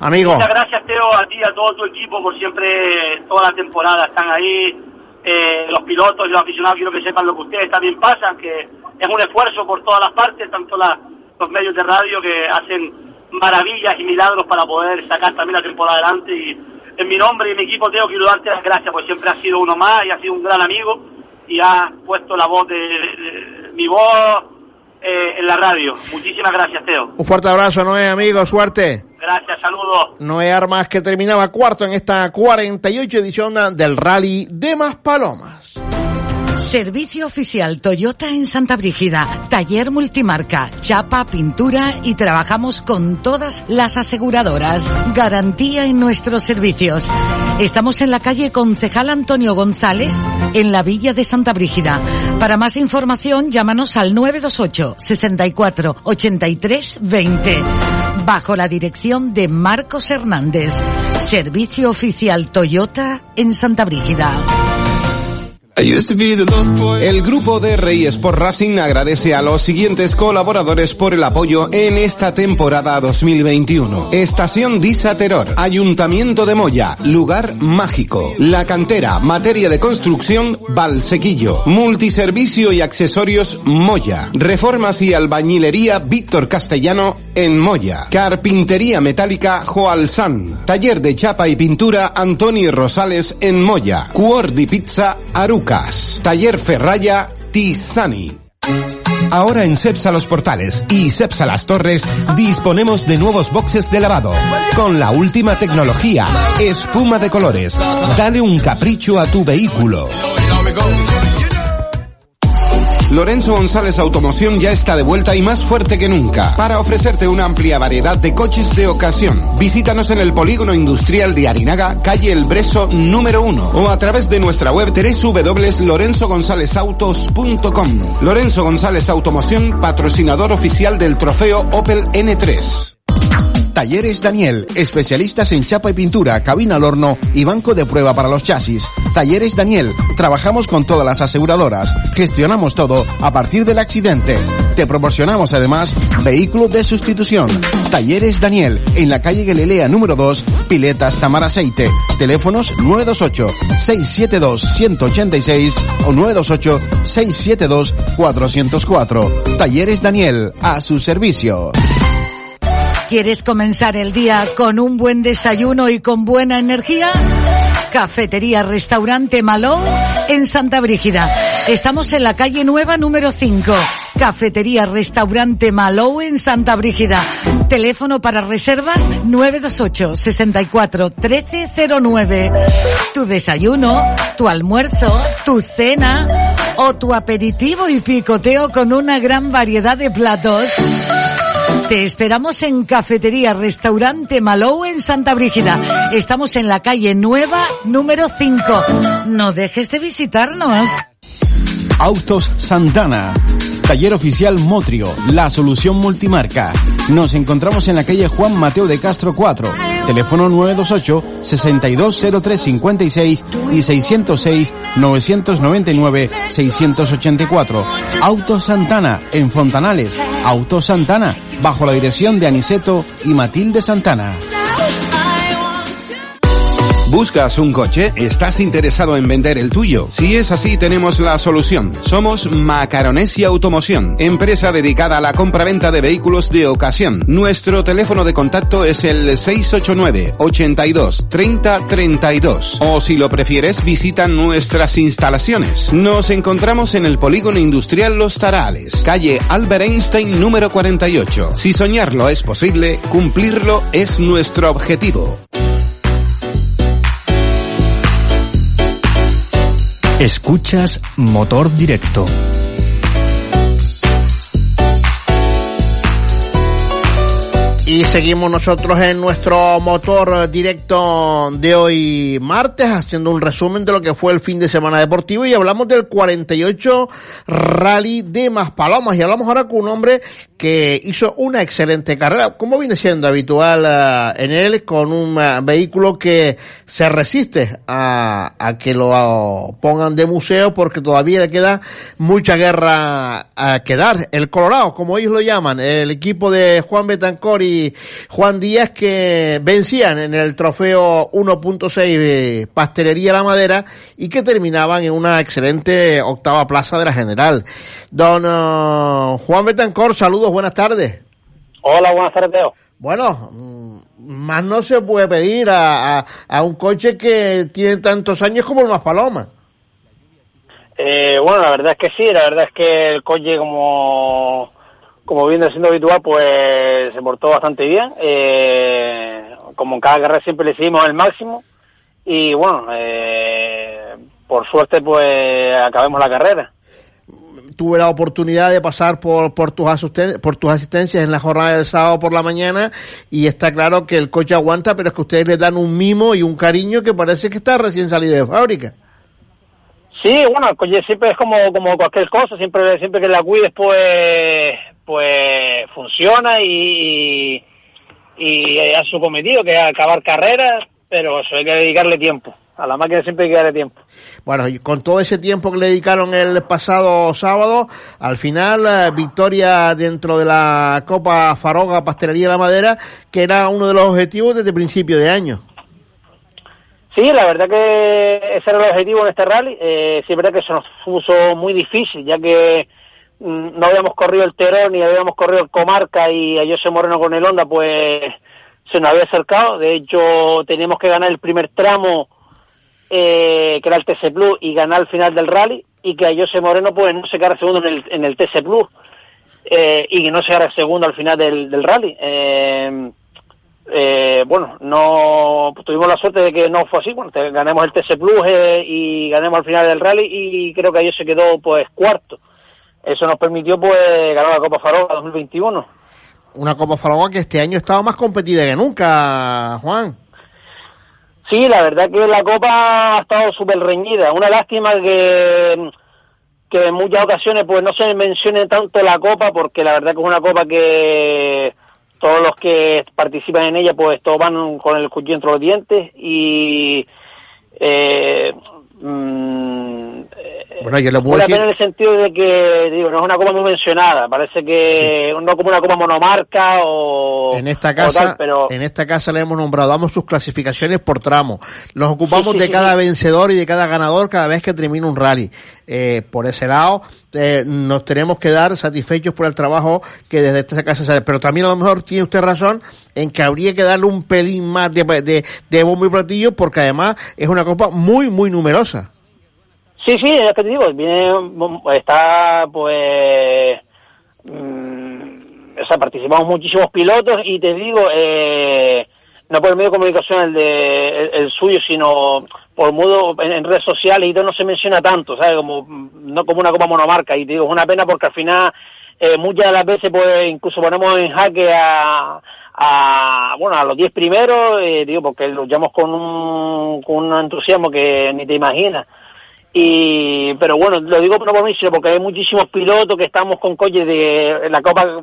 S5: Amigo.
S13: Muchas gracias, Teo, a ti, a todo tu equipo, por siempre, toda la temporada están ahí. Eh, los pilotos y los aficionados quiero que sepan lo que ustedes también pasan, que es un esfuerzo por todas las partes, tanto los medios de radio que hacen maravillas y milagros para poder sacar también la temporada adelante. Y en mi nombre y en mi equipo, Teo, quiero darte las gracias, porque siempre has sido uno más y has sido un gran amigo y has puesto la voz de, mi voz eh, en la radio. Muchísimas gracias, Teo.
S5: Un fuerte abrazo, Noé, amigo, suerte.
S13: Gracias, saludos.
S5: Noé Armas que terminaba cuarto en esta 48 edición del Rally de Maspalomas.
S9: Servicio oficial Toyota en Santa Brígida, taller multimarca, chapa, pintura y trabajamos con todas las aseguradoras. Garantía en nuestros servicios. Estamos en la calle Concejal Antonio González, en la Villa de Santa Brígida. Para más información, llámanos al 928 64 83 20 bajo la dirección de Marcos Hernández. Servicio oficial Toyota en Santa Brígida.
S6: El grupo de Rey Sport Racing agradece a los siguientes colaboradores por el apoyo en esta temporada 2021. Estación Disa Terror, Ayuntamiento de Moya, Lugar Mágico, La Cantera, Materia de Construcción, Valsequillo, Multiservicio y Accesorios Moya, Reformas y Albañilería Víctor Castellano en Moya, Carpintería Metálica Joalsan, Taller de Chapa y Pintura Antoni Rosales en Moya, Cuordi Pizza Aruca, Taller Ferraya Tisani. Ahora en Cepsa Los Portales y Cepsa Las Torres disponemos de nuevos boxes de lavado con la última tecnología, espuma de colores. Dale un capricho a tu vehículo. Lorenzo González Automoción ya está de vuelta y más fuerte que nunca para ofrecerte una amplia variedad de coches de ocasión. Visítanos en el Polígono Industrial de Arinaga, calle El Breso número 1 o a través de nuestra web www.lorenzogonzalezautos.com. Lorenzo González Automoción, patrocinador oficial del trofeo Opel N3.
S4: Talleres Daniel, especialistas en chapa y pintura, cabina al horno y banco de prueba para los chasis. Talleres Daniel, trabajamos con todas las aseguradoras, gestionamos todo a partir del accidente. Te proporcionamos además vehículo de sustitución. Talleres Daniel, en la calle Galilea número 2, Piletas Tamar Aceite. Teléfonos 928-672-186 o 928-672-404. Talleres Daniel, a su servicio.
S9: ¿Quieres comenzar el día con un buen desayuno y con buena energía? Cafetería Restaurante Malou en Santa Brígida. Estamos en la calle Nueva número 5. Cafetería Restaurante Malou en Santa Brígida. Teléfono para reservas 928 64 1309. Tu desayuno, tu almuerzo, tu cena o tu aperitivo y picoteo con una gran variedad de platos. Te esperamos en Cafetería Restaurante Malou en Santa Brígida. Estamos en la calle Nueva número 5. No dejes de visitarnos.
S4: Autos Santana. Taller oficial Motrio, la solución multimarca. Nos encontramos en la calle Juan Mateo de Castro 4. Teléfono 928 620356 y 606 999 684. Autos Santana en Fontanales. Autos Santana bajo la dirección de Aniceto y Matilde Santana.
S6: ¿Buscas un coche? ¿Estás interesado en vender el tuyo? Si es así, tenemos la solución. Somos Macaronesia Automoción, empresa dedicada a la compra-venta de vehículos de ocasión. Nuestro teléfono de contacto es el 689 82 30 32. O si lo prefieres, visita nuestras instalaciones. Nos encontramos en el Polígono Industrial Los Tarales, calle Albert Einstein número 48. Si soñarlo es posible, cumplirlo es nuestro objetivo.
S10: Escuchas Motor Directo.
S5: Y seguimos nosotros en nuestro motor directo de hoy martes, haciendo un resumen de lo que fue el fin de semana deportivo y hablamos del 48 Rally de Maspalomas y hablamos ahora con un hombre que hizo una excelente carrera, como viene siendo habitual uh, en él, con un uh, vehículo que se resiste a, que lo pongan de museo porque todavía le queda mucha guerra a quedar. El Colorado, como ellos lo llaman, el equipo de Juan Betancor y Juan Díaz que vencían en el trofeo 1.6 de Pastelería La Madera y que terminaban en una excelente octava plaza de la general. Don uh, Juan Betancor, saludos, buenas tardes.
S14: Hola, buenas tardes.
S5: Bueno, mm, más no se puede pedir a, a, a, un coche que tiene tantos años como el Más Paloma.
S14: Eh, bueno, la verdad es que sí, la verdad es que el coche como como viene siendo habitual, pues se portó bastante bien. Eh, como en cada carrera siempre le seguimos el máximo. Y bueno, eh, por suerte, pues acabemos la carrera.
S5: Tuve la oportunidad de pasar por, por, tus por tus asistencias en la jornada del sábado por la mañana y está claro que el coche aguanta, pero es que ustedes le dan un mimo y un cariño que parece que está recién salido de fábrica.
S14: Sí, bueno, el coche siempre es como, como cualquier cosa, siempre, siempre que la cuides, pues, pues funciona y, y, a su cometido, que es acabar carreras, pero eso hay que dedicarle tiempo. A la máquina siempre hay que darle tiempo.
S5: Bueno, y con todo ese tiempo que le dedicaron el pasado sábado, al final, eh, victoria dentro de la Copa Faroga Pastelería de la Madera, que era uno de los objetivos desde principio de año.
S14: Sí, la verdad que ese era el objetivo en este rally. Eh, sí, es verdad que se nos puso muy difícil, ya que no habíamos corrido el Terón ni habíamos corrido el Comarca y a José Moreno con el Honda, pues se nos había acercado. De hecho, teníamos que ganar el primer tramo, eh, que era el TC Plus, y ganar el final del rally, y que a José Moreno pues no se quedara segundo en el, en el TC Plus, eh, y que no se quedara segundo al final del, rally. Eh, bueno, no tuvimos la suerte de que no fue así, bueno, ganamos el TC Plus y ganamos al final del rally y creo que ellos se quedó pues cuarto eso nos permitió pues ganar la Copa Faroga 2021.
S5: Una Copa Faroga que este año estaba más competida que nunca, Juan.
S14: Sí, la verdad que la Copa ha estado súper reñida. Una lástima que, que en muchas ocasiones pues no se mencione tanto la Copa porque la verdad que es una Copa que todos los que participan en ella pues todos van con el cuchillo entre los dientes y eh, mm,
S5: bueno, yo le puedo
S14: decir... en el sentido de que, digo, no es una copa muy mencionada, parece que sí. no como una copa monomarca o...
S5: En esta casa, tal, pero... en esta casa le hemos nombrado, damos sus clasificaciones por tramo. Los ocupamos sí, sí, de cada vencedor y de cada ganador cada vez que termina un rally. Eh, por ese lado, eh, nos tenemos que dar satisfechos por el trabajo que desde esta casa se hace. Pero también a lo mejor tiene usted razón en que habría que darle un pelín más de, de, de bombo y platillo porque además es una copa muy, muy numerosa.
S14: Sí, sí, es que te digo, viene, está pues, mmm, o sea, participamos muchísimos pilotos y te digo, eh, no por el medio de comunicación el de el, suyo, sino por modo en, redes sociales y todo no se menciona tanto, ¿sabes? Como, no como una copa monomarca y te digo, es una pena porque al final eh, muchas de las veces pues incluso ponemos en jaque a, bueno a los 10 primeros, eh, digo, porque luchamos con con un entusiasmo que ni te imaginas y pero bueno lo digo no por mí sino porque hay muchísimos pilotos que estamos con coches de la copa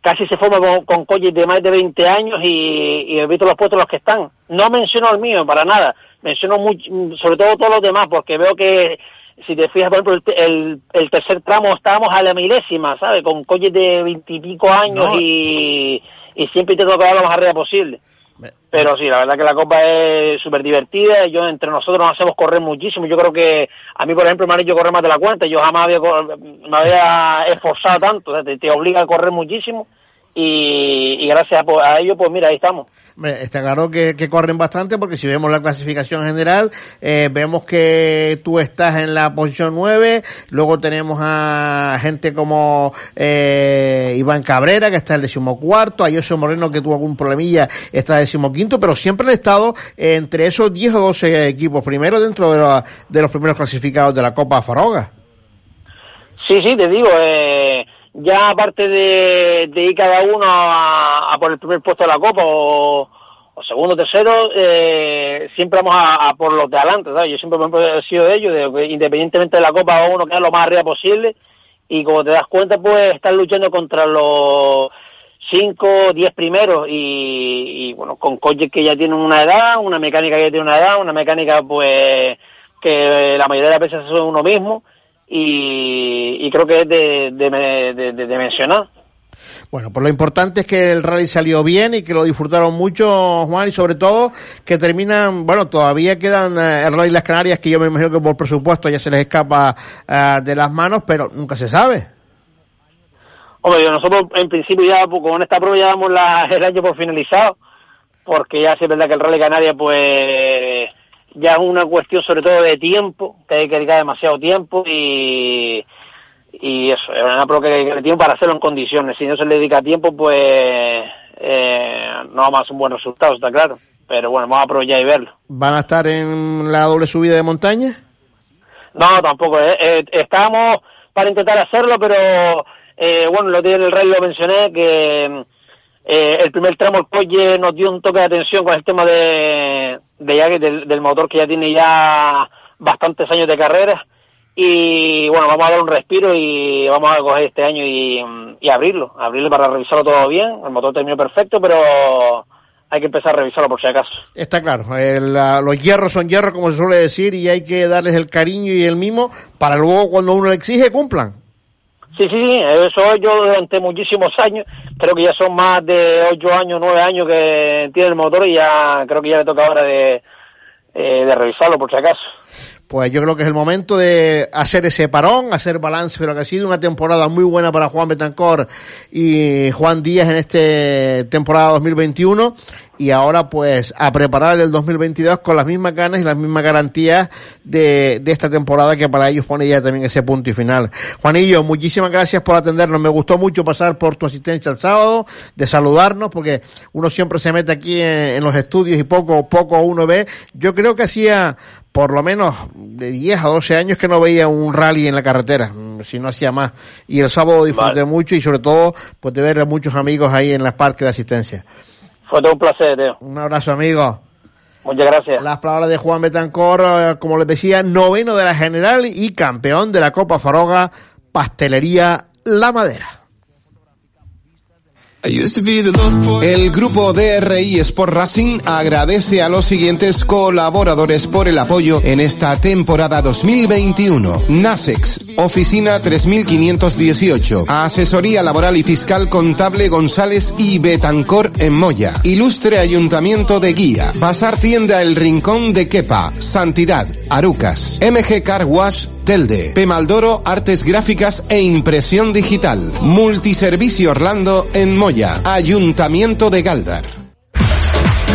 S14: casi se forma con, con coches de más de 20 años y, y he visto los puestos los que están. No menciono el mío para nada. Menciono muy, sobre todo todos los demás porque veo que si te fijas por ejemplo el, el, tercer tramo estábamos a la milésima sabes con coches de veintipico años no. y, y siempre intento acabar lo más arriba posible Pero sí, la verdad que la Copa es súper divertida. Yo entre nosotros nos hacemos correr muchísimo. Yo creo que a mí, por ejemplo, me han hecho correr más de la cuenta. Yo jamás había, me había esforzado tanto. O sea, te, te obliga a correr muchísimo y, y gracias a, a, ello, pues mira, ahí estamos.
S5: Está claro que, que, corren bastante porque si vemos la clasificación general, eh, vemos que tú estás en la posición 9, luego tenemos a gente como eh, Iván Cabrera, que está en el decimocuarto, a José Moreno, que tuvo algún problemilla, está en el decimoquinto, pero siempre han estado entre esos 10 o 12 equipos primero dentro de, la, de los primeros clasificados de la Copa Faroga.
S14: Sí, sí, te digo, eh ya aparte de, ir cada uno a, por el primer puesto de la Copa o, o segundo, tercero, eh, siempre vamos a, por los de adelante, ¿sabes? Yo siempre he sido de ellos, independientemente de la Copa uno queda lo más arriba posible y como te das cuenta, pues están luchando contra los cinco, diez primeros y, bueno, con coches que ya tienen una edad, una mecánica que ya tiene una edad, una mecánica pues que la mayoría de las veces son uno mismo y, y creo que es de, de, de, de, mencionar.
S5: Bueno, pues lo importante es que el rally salió bien y que lo disfrutaron mucho, Juan, y sobre todo que terminan, bueno, todavía quedan eh, el rally Las Canarias, que yo me imagino que por presupuesto ya se les escapa uh, de las manos, pero nunca se sabe.
S14: Hombre, nosotros en principio ya pues, con esta prueba ya damos la, el año por finalizado, porque ya sí es verdad que el rally Canarias pues ya es una cuestión sobre todo de tiempo, que hay que dedicar demasiado tiempo y, y eso, es una prueba que hay tiempo para hacerlo en condiciones. Si no se le dedica tiempo, pues eh, no vamos a hacer un buen resultado, está claro. Pero bueno, vamos a aprovechar y verlo.
S5: ¿Van a estar en la doble subida de montaña?
S14: No, tampoco. Eh, eh, estamos para intentar hacerlo, pero eh, bueno, lo tiene el rey lo mencioné, que eh, el primer tramo el coche nos dio un toque de atención con el tema de, de ya del, motor que ya tiene ya bastantes años de carrera. Y bueno vamos a dar un respiro y vamos a coger este año y, y abrirlo. Abrirlo para revisarlo todo bien. El motor terminó perfecto pero hay que empezar a revisarlo por si acaso.
S5: Está claro. El, los hierros son hierros como se suele decir y hay que darles el cariño y el mimo para luego cuando uno le exige cumplan
S14: Sí, sí, sí, eso yo durante muchísimos años, creo que ya son más de ocho años, nueve años que tiene el motor y ya creo que ya le toca ahora de, eh, de revisarlo por si acaso.
S5: Pues yo creo que es el momento de hacer ese parón, hacer balance de lo que ha sido una temporada muy buena para Juan Betancor y Juan Díaz en esta temporada 2021 y ahora pues a preparar el 2022 con las mismas ganas y las mismas garantías de, de esta temporada que para ellos pone ya también ese punto y final. Juanillo, muchísimas gracias por atendernos. Me gustó mucho pasar por tu asistencia el sábado, de saludarnos, porque uno siempre se mete aquí en, en los estudios y poco, poco uno ve. Yo creo que hacía por lo menos de 10 a 12 años que no veía un rally en la carretera, si no hacía más. Y el sábado disfruté vale. mucho y sobre todo pues de ver a muchos amigos ahí en las parques de asistencia.
S14: Fue todo un placer, Teo.
S5: Un abrazo, amigo.
S14: Muchas gracias.
S5: Las palabras de Juan Betancor, como les decía, noveno de la general y campeón de la Copa Faroga, Pastelería La Madera.
S6: El grupo DRI Sport Racing agradece a los siguientes colaboradores por el apoyo en esta temporada 2021. Nasex, Oficina 3518, Asesoría Laboral y Fiscal Contable González y Betancor en Moya, Ilustre Ayuntamiento de Guía, Pasar Tienda El Rincón de Quepa, Santidad, Arucas, MG Car Wash Telde, Pemaldoro Artes Gráficas e Impresión Digital, Multiservicio Orlando en Moya, Ayuntamiento de Galdar.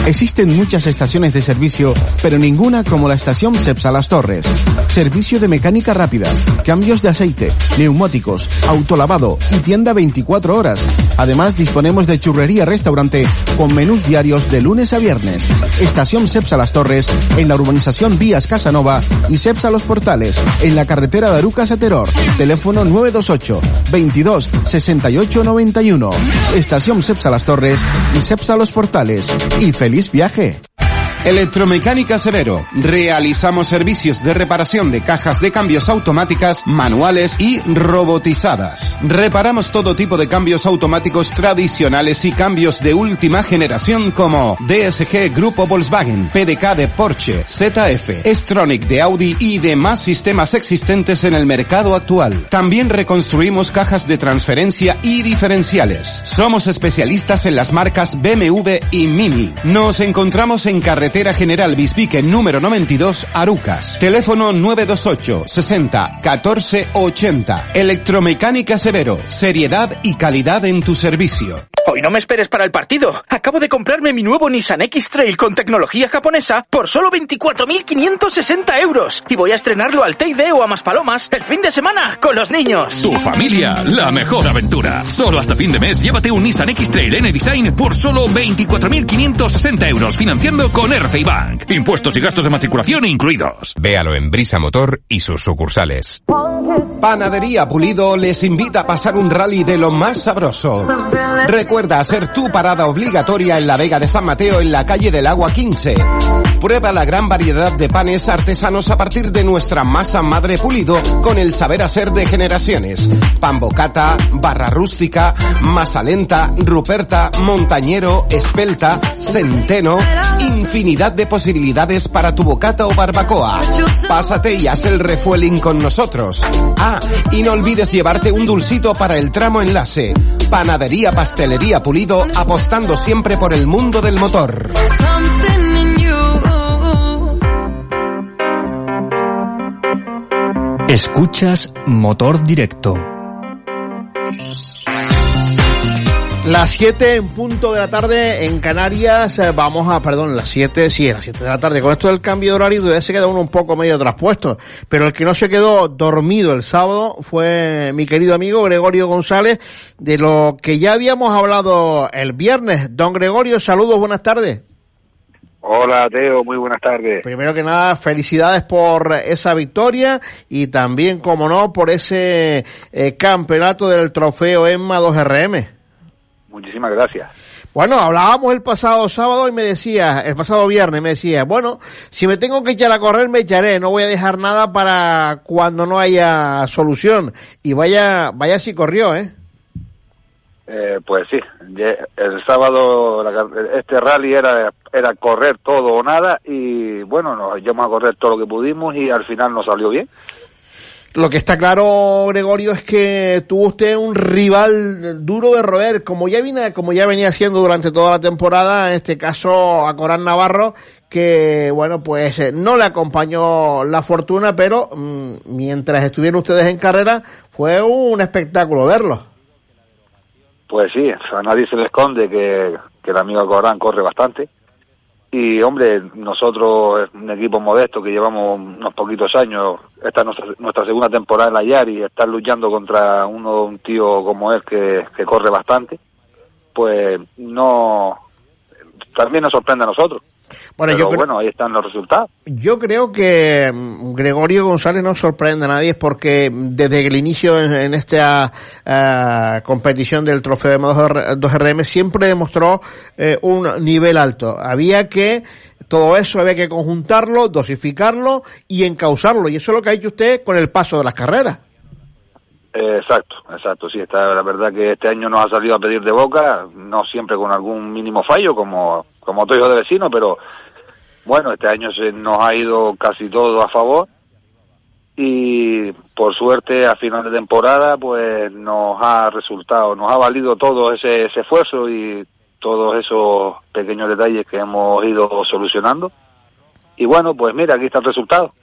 S4: Existen muchas estaciones de servicio, pero ninguna como la estación Cepsa Las Torres. Servicio de mecánica rápida, cambios de aceite, neumáticos, autolavado y tienda 24 horas. Además, disponemos de churrería restaurante con menús diarios de lunes a viernes. Estación Cepsa Las Torres en la urbanización Vías Casanova y Cepsa Los Portales en la carretera de Arucas. Teléfono 928 22 68 91. Estación Cepsa Las Torres y Cepsa Los Portales. Y feliz viaje.
S6: Electromecánica Severo. Realizamos servicios de reparación de cajas de cambios automáticas, manuales y robotizadas. Reparamos todo tipo de cambios automáticos tradicionales y cambios de última generación como DSG Grupo Volkswagen, PDK de Porsche, ZF, Stronic de Audi y demás sistemas existentes en el mercado actual. También reconstruimos cajas de transferencia y diferenciales. Somos especialistas en las marcas BMW y Mini. Nos encontramos en carretera General Bisbique número 92, Arucas. Teléfono 928 60 14 80. Electromecánica Severo. Seriedad y calidad en tu servicio.
S7: No me esperes para el partido. Acabo de comprarme mi nuevo Nissan X-Trail con tecnología japonesa por solo 24.560 euros. Y voy a estrenarlo al Teide o a Maspalomas el fin de semana con los niños.
S8: Tu familia, la mejor aventura. Solo hasta fin de mes llévate un Nissan X-Trail N-Design por solo 24.560 euros financiando con RCI Bank. Impuestos y gastos de matriculación incluidos.
S2: Véalo en Brisa Motor y sus sucursales.
S6: Panadería Pulido les invita a pasar un rally de lo más sabroso. Recuerda hacer tu parada obligatoria en la Vega de San Mateo en la calle del Agua 15. Prueba la gran variedad de panes artesanos a partir de nuestra masa madre pulido con el saber hacer de generaciones. Pan bocata, barra rústica, masa lenta, ruperta, montañero, espelta, centeno, infinidad de posibilidades para tu bocata o barbacoa. Pásate y haz el refueling con nosotros. Ah, y no olvides llevarte un dulcito para el tramo enlace. Panadería Pastelería Pulido apostando siempre por el mundo del motor.
S10: Escuchas Motor Directo.
S5: Las 7 en punto de la tarde en Canarias, eh, vamos a, perdón, las 7, sí, las 7 de la tarde. Con esto del cambio de horario todavía se queda uno un poco medio traspuesto, pero el que no se quedó dormido el sábado fue mi querido amigo Gregorio González, de lo que ya habíamos hablado el viernes. Don Gregorio, saludos, buenas tardes.
S15: Hola Teo, muy buenas tardes.
S5: Primero que nada, felicidades por esa victoria y también, como no, por ese eh, campeonato del trofeo EMMA 2RM.
S15: Muchísimas gracias.
S5: Bueno, hablábamos el pasado sábado y me decía, el pasado viernes me decía, bueno, si me tengo que echar a correr me echaré, no voy a dejar nada para cuando no haya solución. Y vaya, vaya si corrió, ¿eh?
S15: Eh, pues sí, el sábado este rally era, era correr todo o nada y bueno, nos llevamos a correr todo lo que pudimos y al final nos salió bien.
S5: Lo que está claro, Gregorio, es que tuvo usted un rival duro de roer, como ya viene, como ya venía haciendo durante toda la temporada, en este caso a Corán Navarro, que bueno, pues eh, no le acompañó la fortuna, pero mmm, mientras estuvieron ustedes en carrera, fue un espectáculo verlo.
S15: Pues sí, a nadie se le esconde que, que el amigo Corán corre bastante. Y hombre, nosotros, un equipo modesto que llevamos unos poquitos años, esta es nuestra, segunda temporada en la Yari, estar luchando contra uno, un tío como él que corre bastante, pues no, también nos sorprende a nosotros.
S5: Bueno,
S15: Pero
S5: yo
S15: bueno, ahí están los resultados.
S5: Yo creo que mm, Gregorio González no sorprende a nadie porque desde el inicio en, en esta ah, competición del trofeo de 2RM siempre demostró eh, un nivel alto. Había que, todo eso había que conjuntarlo, dosificarlo y encauzarlo. Y eso es lo que ha hecho usted con el paso de las carreras.
S15: Exacto, exacto, sí, está, la verdad que este año nos ha salido a pedir de boca, no siempre con algún mínimo fallo como, como otro hijo de vecino, pero bueno, este año se nos ha ido casi todo a favor y por suerte a final de temporada pues nos ha resultado, nos ha valido todo ese, ese esfuerzo y todos esos pequeños detalles que hemos ido solucionando. Y bueno, pues mira, aquí está el resultado.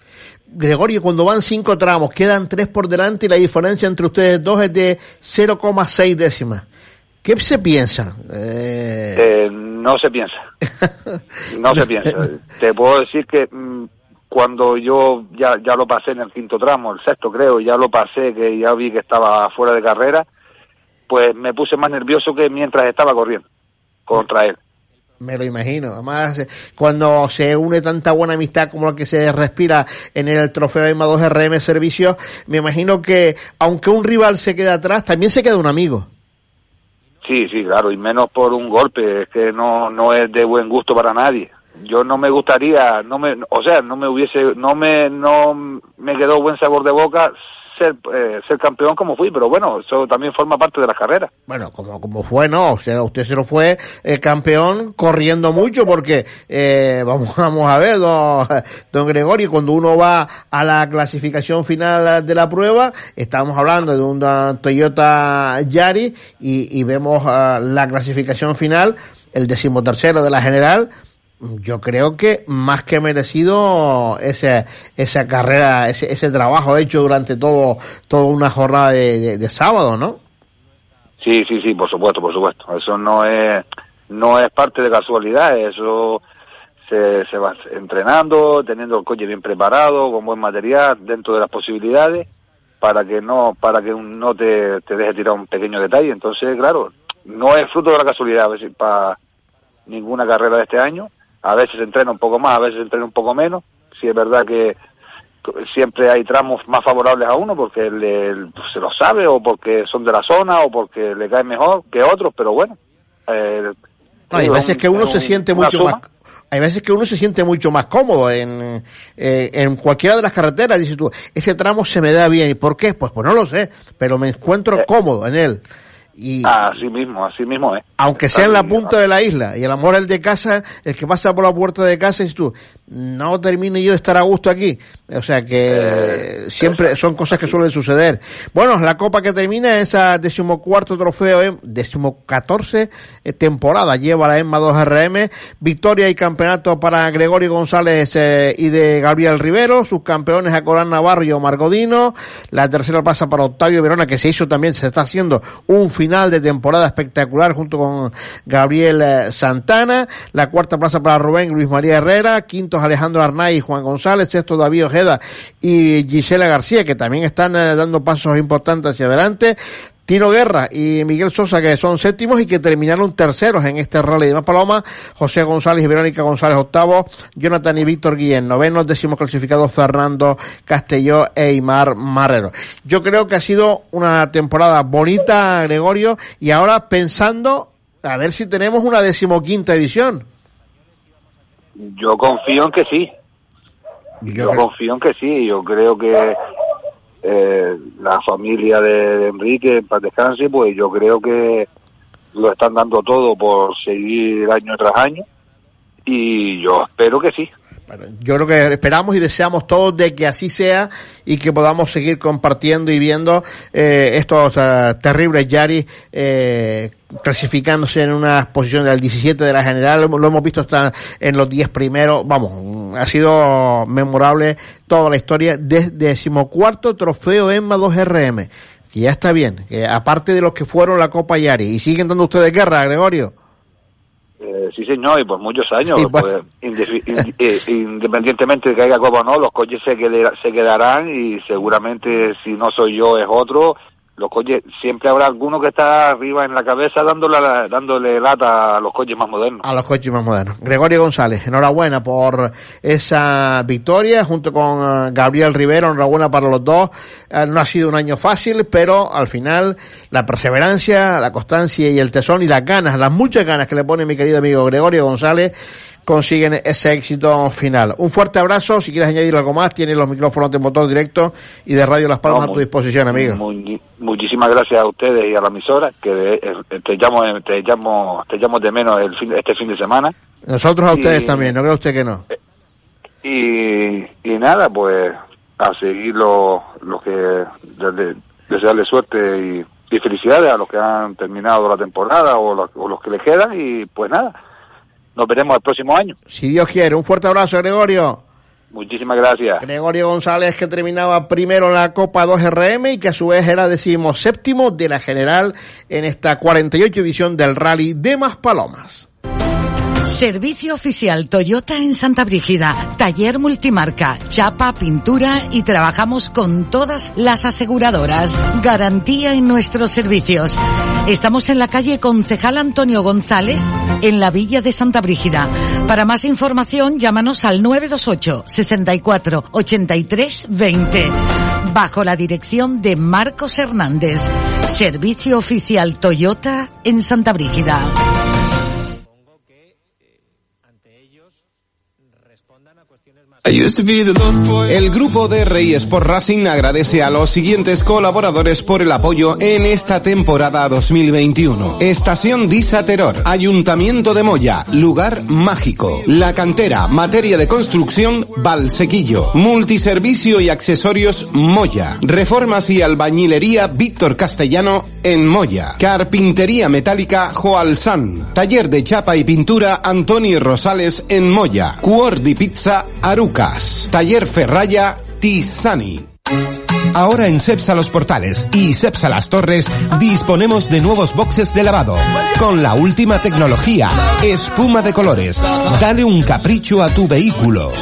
S5: Gregorio, cuando van cinco tramos, quedan tres por delante y la diferencia entre ustedes dos es de 0,6 décimas. ¿Qué se piensa? Eh,
S15: Eh, no se piensa. *laughs* No se piensa. Te puedo decir que mm, cuando yo ya, ya lo pasé en el quinto tramo, el sexto creo, ya lo pasé, que ya vi que estaba fuera de carrera, pues me puse más nervioso que mientras estaba corriendo contra él.
S5: Me lo imagino. Además, cuando se une tanta buena amistad como la que se respira en el trofeo EMA 2 RM Servicios, me imagino que aunque un rival se queda atrás, también se queda un amigo.
S15: Sí, sí, claro, y menos por un golpe, es que no, no es de buen gusto para nadie. yo no me gustaría, no me, o sea, no me hubiese, no me, no me quedó buen sabor de boca ser, eh, ser campeón como fui, pero bueno, eso también forma parte de la carrera.
S5: Bueno, como, como fue, no, o sea, usted se lo fue eh, campeón corriendo mucho porque, eh, vamos, *laughs* vamos a ver, don, don Gregorio, cuando uno va a la clasificación final de la prueba, estamos hablando de un Toyota Yari y, y vemos uh, la clasificación final, el decimotercero de la general, yo creo que más que merecido ese, esa carrera, ese, ese trabajo hecho durante todo, toda una jornada de, de, sábado, ¿no?
S15: Sí, sí, sí, por supuesto, por supuesto. Eso no es, no es parte de casualidad, eso se, se va entrenando, teniendo el coche bien preparado, con buen material, dentro de las posibilidades, para que no, para que no te, te deje tirar un pequeño detalle. Entonces, claro, no es fruto de la casualidad, a si para ninguna carrera de este año, a veces entrena un poco más, a veces entrena un poco menos. Sí es verdad que siempre hay tramos más favorables a uno porque le, se lo sabe o porque son de la zona o porque le cae mejor que otros, pero bueno. Eh,
S5: hay veces que uno se siente mucho más hay veces que uno se siente mucho más cómodo en, eh, en cualquiera de las carreteras. Dices tú, ese tramo se me da bien. ¿Y por qué? Pues, pues no lo sé, pero me encuentro cómodo en él. Y,
S15: así mismo, así mismo, ¿eh?
S5: Aunque sea en la punta de la isla y el amor el de casa, el que pasa por la puerta de casa y tú, no termine yo de estar a gusto aquí. O sea que eh, siempre son cosas que suelen suceder. Bueno, la copa que termina esa decimocuarto trofeo, eh, decimocatorce eh, temporada. Lleva la EMMA 2RM, victoria y campeonato para Gregorio González eh, y de Gabriel Rivero, sus campeones a Corán Navarro y Omar Godino, la tercera pasa para Octavio Verona que se hizo también, se está haciendo un final de temporada espectacular junto con Gabriel eh, Santana, la cuarta plaza para Rubén Luis María Herrera, quintos Alejandro Arnay y Juan González, sexto David Ojeda y Gisela García que también están eh, dando pasos importantes hacia adelante, Tino Guerra y Miguel Sosa, que son séptimos y que terminaron terceros en este rally de Más Paloma, José González y Verónica González octavo, Jonathan y Víctor Guillén novenos, décimos clasificados Fernando Castelló e Imar Marrero. Yo creo que ha sido una temporada bonita, Gregorio, y ahora pensando a ver si tenemos una decimoquinta edición.
S15: Yo confío en que sí. Yo, confío en que sí. Yo creo que eh, la familia de, Enrique, en paz descanse, pues yo creo que lo están dando todo por seguir año tras año y yo espero que sí.
S5: Yo creo que esperamos y deseamos todos de que así sea y que podamos seguir compartiendo y viendo eh, estos uh, terribles Yari eh, clasificándose en una posición del 17 de la general, lo hemos visto hasta en los 10 primeros, vamos, ha sido memorable toda la historia. Desde decimocuarto trofeo EMMA 2RM, que ya está bien, que aparte de los que fueron la Copa Yari, y siguen dando ustedes guerra, Gregorio.
S15: Eh, sí, señor, y por muchos años, pues, *laughs* eh, independientemente de que haya Copa o no, los coches se, se quedarán y seguramente si no soy yo es otro los coches, siempre habrá alguno que está arriba en la cabeza dándole, dándole lata a los coches más modernos.
S5: A los coches más modernos. Gregorio González, enhorabuena por esa victoria junto con eh, Gabriel Rivero, enhorabuena para los dos. Eh, no ha sido un año fácil, pero al final la perseverancia, la constancia y el tesón y las ganas, las muchas ganas que le pone mi querido amigo Gregorio González, consiguen ese éxito final. Un fuerte abrazo, si quieres añadir algo más, tienes los micrófonos de motor directo y de Radio Las Palmas a tu disposición, amigo.
S15: muchísimas gracias a ustedes y a la emisora, que eh, te llamo, te llamo, te llamo de menos el fin, este fin de semana.
S5: Nosotros a ustedes también, no creo usted que no.
S15: Y, y nada, pues a seguir lo, lo que, desearle suerte y, felicidades a los que han terminado la temporada o o los que le quedan y pues nada nos veremos el próximo año.
S5: Si Dios quiere. Un fuerte abrazo, Gregorio.
S15: Muchísimas gracias.
S5: Gregorio González, que terminaba primero en la Copa 2RM y que a su vez era séptimo de la general en esta 48 edición del Rally de Maspalomas.
S9: Servicio oficial Toyota en Santa Brígida. Taller multimarca, chapa, pintura y trabajamos con todas las aseguradoras. Garantía en nuestros servicios. Estamos en la calle Concejal Antonio González, en la Villa de Santa Brígida. Para más información, llámanos al 928 64 83 20. Bajo la dirección de Marcos Hernández. Servicio oficial Toyota en Santa Brígida.
S6: El grupo DRI Sport Racing agradece a los siguientes colaboradores por el apoyo en esta temporada 2021. Estación Disa Terror, Ayuntamiento de Moya, Lugar Mágico, La Cantera, Materia de Construcción, Valsequillo, Multiservicio y Accesorios Moya, Reformas y Albañilería Víctor Castellano en Moya, Carpintería Metálica Joalsan, Taller de Chapa y Pintura Antoni Rosales en Moya, Cuordi Pizza Aruca. Taller Ferraya Tisani. Ahora en Cepsa Los Portales y Cepsa Las Torres disponemos de nuevos boxes de lavado con la última tecnología, espuma de colores. Dale un capricho a tu vehículo.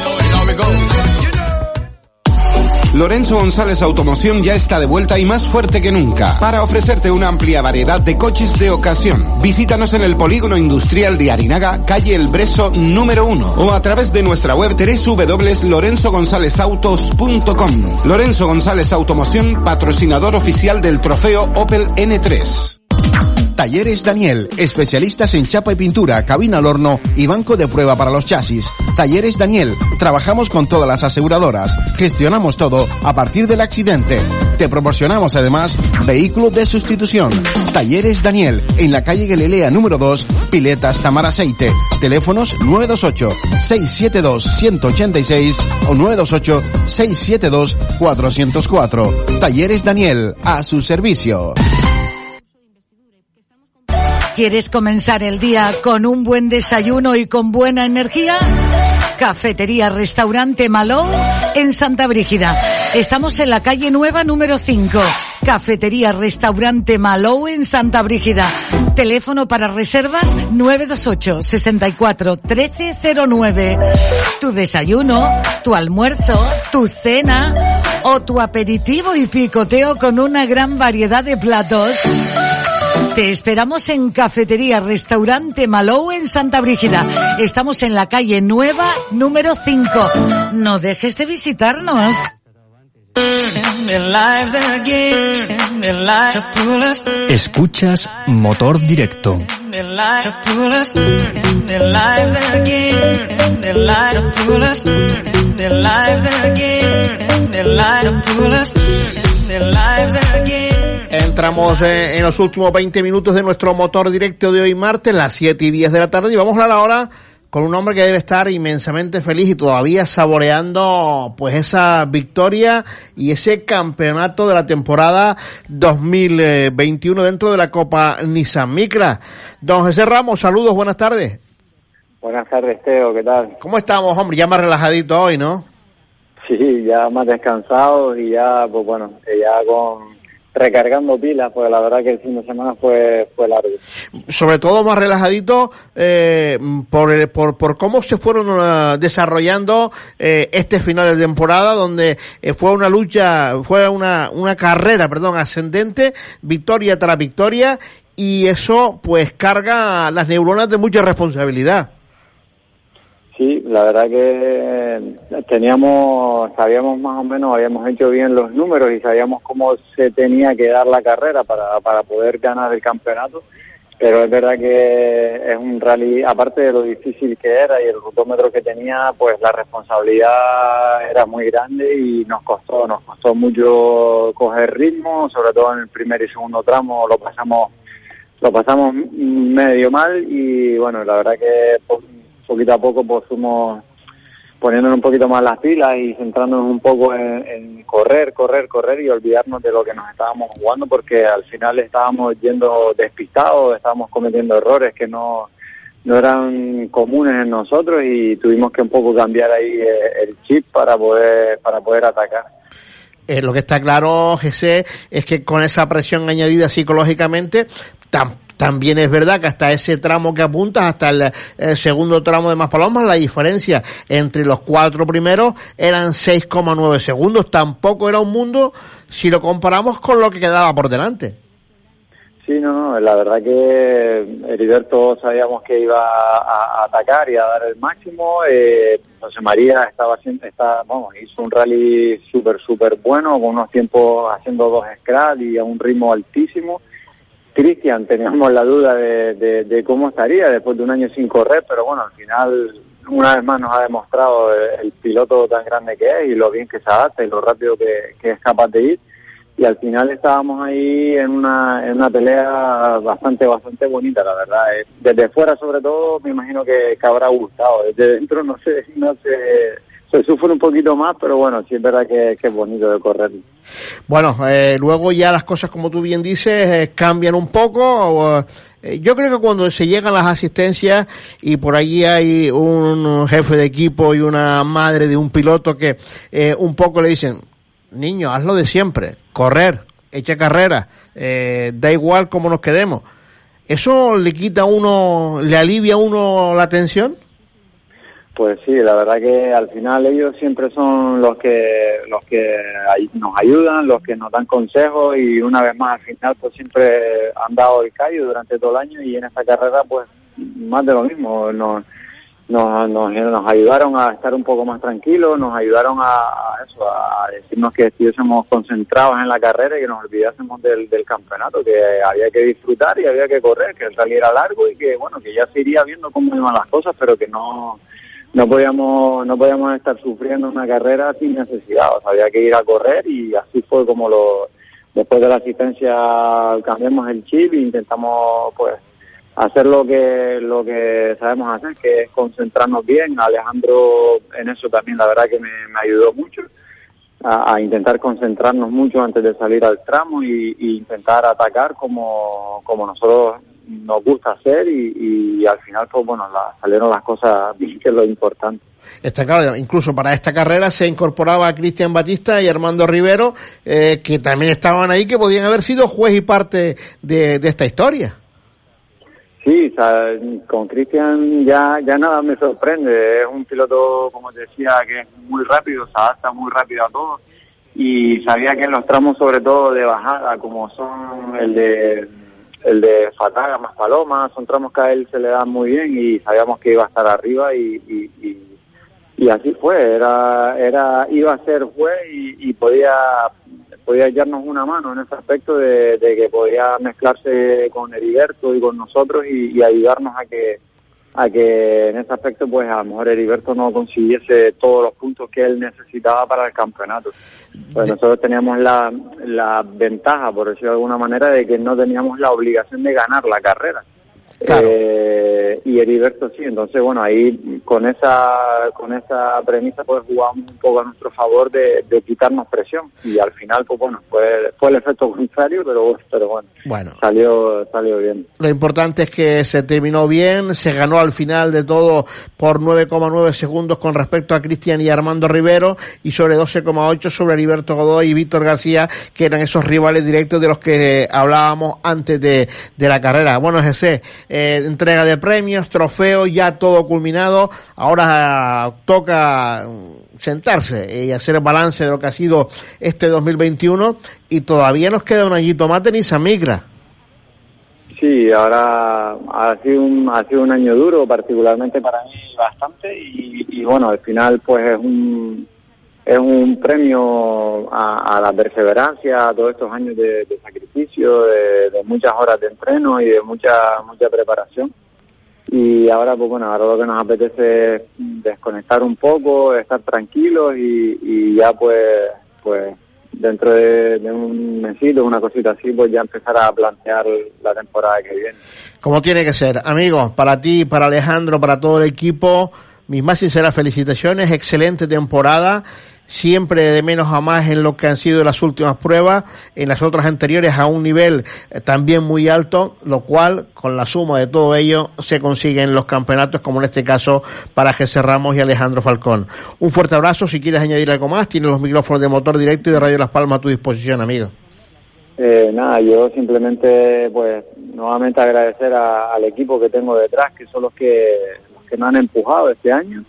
S6: Lorenzo González Automoción ya está de vuelta y más fuerte que nunca para ofrecerte una amplia variedad de coches de ocasión. Visítanos en el Polígono Industrial de Arinaga, calle El Breso número 1 o a través de nuestra web www.lorenzogonzalezautos.com. Lorenzo González Automoción, patrocinador oficial del trofeo Opel N3.
S4: Talleres Daniel, especialistas en chapa y pintura, cabina al horno y banco de prueba para los chasis. Talleres Daniel, trabajamos con todas las aseguradoras, gestionamos todo a partir del accidente. Te proporcionamos además vehículo de sustitución. Talleres Daniel, en la calle Galilea número 2, Piletas Tamar Aceite. Teléfonos 928-672-186 o 928-672-404. Talleres Daniel, a su servicio.
S9: ¿Quieres comenzar el día con un buen desayuno y con buena energía? Cafetería Restaurante Malou en Santa Brígida. Estamos en la calle Nueva número 5. Cafetería Restaurante Malou en Santa Brígida. Teléfono para reservas 928 64 1309. Tu desayuno, tu almuerzo, tu cena o tu aperitivo y picoteo con una gran variedad de platos. Te esperamos en Cafetería Restaurante Malou en Santa Brígida. Estamos en la calle Nueva número 5. No dejes de visitarnos.
S10: Escuchas Motor Directo.
S5: Entramos en, en los últimos 20 minutos de nuestro motor directo de hoy martes, las 7 y 10 de la tarde, y vamos a hablar ahora con un hombre que debe estar inmensamente feliz y todavía saboreando pues esa victoria y ese campeonato de la temporada 2021 dentro de la Copa Nissan Micra. Don José Ramos, saludos, buenas tardes.
S16: Buenas tardes, Teo, ¿qué tal?
S5: ¿Cómo estamos, hombre? Ya más relajadito hoy, ¿no?
S16: Sí, ya más descansados y ya, pues bueno, ya con recargando pilas, pues la verdad que el fin de semana fue, fue largo.
S5: Sobre todo más relajadito eh, por, el- por, por cómo se fueron eh, desarrollando eh, este final de temporada, donde eh, fue una lucha, fue una, una carrera, perdón, ascendente, victoria tras victoria, y eso pues carga las neuronas de mucha responsabilidad.
S16: Sí, la verdad que teníamos, sabíamos más o menos, habíamos hecho bien los números y sabíamos cómo se tenía que dar la carrera para, para poder ganar el campeonato. Pero es verdad que es un rally, aparte de lo difícil que era y el rutómetro que tenía, pues la responsabilidad era muy grande y nos costó, nos costó mucho coger ritmo, sobre todo en el primer y segundo tramo lo pasamos, lo pasamos medio mal y bueno, la verdad que po- poquito a poco pues fuimos poniéndonos un poquito más las pilas y centrándonos un poco en, correr, correr, correr y olvidarnos de lo que nos estábamos jugando porque al final estábamos yendo despistados, estábamos cometiendo errores que no, no eran comunes en nosotros y tuvimos que un poco cambiar ahí eh, el chip para poder, para poder atacar.
S5: Eh, lo que está claro, José, es que con esa presión añadida psicológicamente, tam- también es verdad que hasta ese tramo que apuntas, hasta el, eh, segundo tramo de Maspalomas, la diferencia entre los cuatro primeros eran 6,9 segundos. Tampoco era un mundo si lo comparamos con lo que quedaba por delante.
S16: Sí, no, no, la verdad que Heriberto sabíamos que iba a, atacar y a dar el máximo. Eh, José María estaba está, vamos, hizo un rally súper, súper bueno, con unos tiempos haciendo dos scratch y a un ritmo altísimo. Cristian, teníamos la duda de, cómo estaría después de un año sin correr, pero bueno, al final una vez más nos ha demostrado el, piloto tan grande que es y lo bien que se adapta y lo rápido que, que es capaz de ir y al final estábamos ahí en una, en una pelea bastante, bastante bonita, la verdad. Eh, desde fuera, sobre todo, me imagino que, que habrá gustado. Desde dentro, no sé, no sé, se sufre un poquito más, pero bueno, sí es verdad que, es bonito de correr.
S5: Bueno, eh, luego ya las cosas, como tú bien dices, eh, cambian un poco. eh, yo creo que cuando se llegan las asistencias y por allí hay un jefe de equipo y una madre de un piloto que eh, un poco le dicen, niño, hazlo de siempre, correr, echa carrera, da igual cómo nos quedemos. ¿Eso le quita a uno, le alivia a uno la tensión?
S16: Pues sí, la verdad que al final ellos siempre son los que los que nos ayudan, los que nos dan consejos y una vez más al final pues siempre han dado el callo durante todo el año y en esta carrera pues más de lo mismo, nos, nos, nos, ayudaron a estar un poco más tranquilos, nos ayudaron a, a eso, a decirnos que estuviésemos concentrados en la carrera y que nos olvidásemos del, del campeonato, que había que disfrutar y había que correr, que el rally era largo y que bueno, que ya se iría viendo cómo iban las cosas, pero que no no podíamos no podíamos estar sufriendo una carrera sin necesidad, o sea, había que ir a correr y así fue como lo después de la asistencia cambiamos el chip e intentamos pues hacer lo que lo que sabemos hacer, que es concentrarnos bien. Alejandro en eso también la verdad que me, ayudó mucho a, a intentar concentrarnos mucho antes de salir al tramo y, y intentar atacar como, como nosotros nos gusta hacer y, y al final pues bueno la- salieron las cosas *laughs* bien que es lo importante.
S5: Está claro, incluso para esta carrera se incorporaba a Cristian Batista y Armando Rivero, eh, que también estaban ahí, que podían haber sido juez y parte de, de esta historia.
S16: Sí, o sea, con Cristian ya, ya nada me sorprende. Es un piloto, como te decía, que es muy rápido, se adapta muy rápido a todo. Y sabía que en los tramos, sobre todo de bajada, como son el de el de Fataga más Paloma, son tramos que a él se le dan muy bien y sabíamos que iba a estar arriba y, y, y, así fue. Era, era, iba a ser juez y, podía podía echarnos una mano en ese aspecto de, de que podía mezclarse con Heriberto y con nosotros y ayudarnos a que a que en ese aspecto pues a lo mejor Heriberto no consiguiese todos los puntos que él necesitaba para el campeonato. Pues nosotros teníamos la, la ventaja, por decirlo de alguna manera, de que no teníamos la obligación de ganar la carrera. Eh, y Heriberto sí, entonces bueno, ahí con esa con esa premisa pues jugamos un poco a nuestro favor de, de quitarnos presión y al final pues bueno, fue, fue el efecto contrario, pero, pero bueno,
S5: Bueno,
S16: salió salió bien.
S5: lo importante es que se terminó bien, se ganó al final de todo por 9,9 segundos con respecto a Cristian y Armando Rivero y sobre 12,8 sobre Heriberto Godoy y Víctor García, que eran esos rivales directos de los que hablábamos antes de, de la carrera. Bueno, José, eh, entrega de premios, trofeos, ya todo culminado. Ahora toca mm, sentarse y hacer balance de lo que ha sido este 2021 y todavía nos queda un añito más de Nissan Migra.
S16: Sí, ahora ha sido un, ha sido un año duro, particularmente para mí bastante y bueno, al final pues es un es un premio a, la perseverancia, a todos estos años de, sacrificio, de, de muchas horas de entreno y de mucha mucha preparación. Y ahora pues bueno, ahora lo que nos apetece es desconectar un poco, estar tranquilos y, y ya pues pues dentro de, de un mesito, una cosita así, pues ya empezar a plantear la temporada que viene.
S5: Como tiene que ser. Amigos, para ti, para Alejandro, para todo el equipo, mis más sinceras felicitaciones, excelente temporada, siempre de menos a más en lo que han sido las últimas pruebas, en las otras anteriores a un nivel eh, también muy alto, lo cual, con la suma de todo ello, se consiguen los campeonatos, como en este caso para José Ramos y Alejandro Falcón. Un fuerte abrazo, si quieres añadir algo más, tienes los micrófonos de motor directo y de Radio Las Palmas a tu disposición, amigo.
S16: Eh, nada, yo simplemente, pues, nuevamente agradecer al equipo que tengo detrás, que son los que, los que me han empujado este año,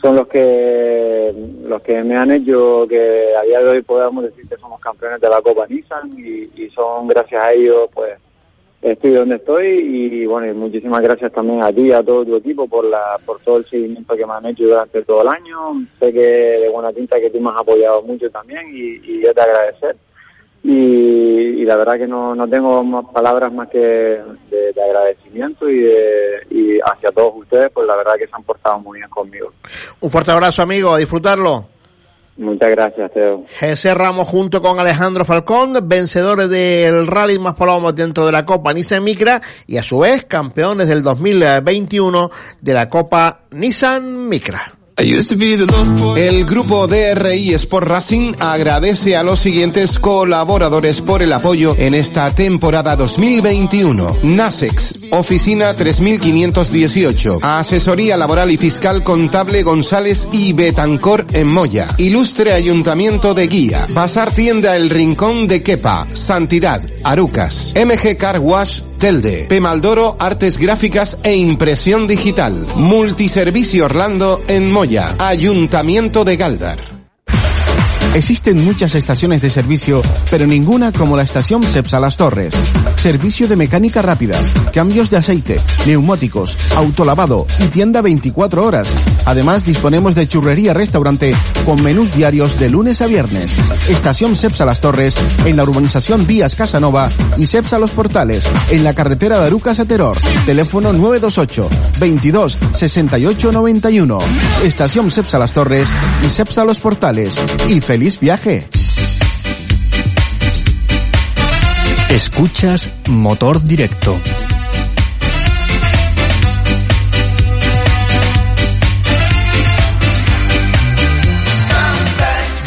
S16: son los que, los que me han hecho que a día de hoy podamos decir que somos campeones de la Copa Nissan y, y son gracias a ellos, pues, estoy donde estoy y bueno, y muchísimas gracias también a ti y a todo tu equipo por la, por todo el seguimiento que me han hecho durante todo el año. Sé que de buena tinta que tú me has apoyado mucho también y, y yo te agradecer y, la verdad que no, no tengo más palabras más que de, agradecimiento y, y hacia todos ustedes, pues la verdad que se han portado muy bien conmigo.
S5: Un fuerte abrazo, amigo, a disfrutarlo.
S16: Muchas gracias, Teo.
S5: José Ramos junto con Alejandro Falcón, vencedores del Rally Más Palomos dentro de la Copa Nissan Micra y a su vez campeones del 2021 de la Copa Nissan Micra.
S6: El grupo DRI Sport Racing agradece a los siguientes colaboradores por el apoyo en esta temporada 2021. Nasex, oficina 3518, asesoría laboral y fiscal contable González y Betancor en Moya, ilustre ayuntamiento de Guía, pasar tienda El Rincón de Quepa, Santidad, Arucas, MG Car Wash Telde, Pemaldoro Artes Gráficas e Impresión Digital, Multiservicio Orlando en Moya. Ayuntamiento de Galdar.
S4: Existen muchas estaciones de servicio, pero ninguna como la estación Cepsa Las Torres. Servicio de mecánica rápida, cambios de aceite, neumáticos, autolavado y tienda 24 horas. Además, disponemos de churrería restaurante con menús diarios de lunes a viernes. Estación Cepsa Las Torres en la urbanización Vías Casanova y Cepsa Los Portales en la carretera de Arucas. Teléfono 928 22 68 91. Estación Cepsa Las Torres y Cepsa Los Portales. Y feliz viaje.
S10: Escuchas Motor Directo.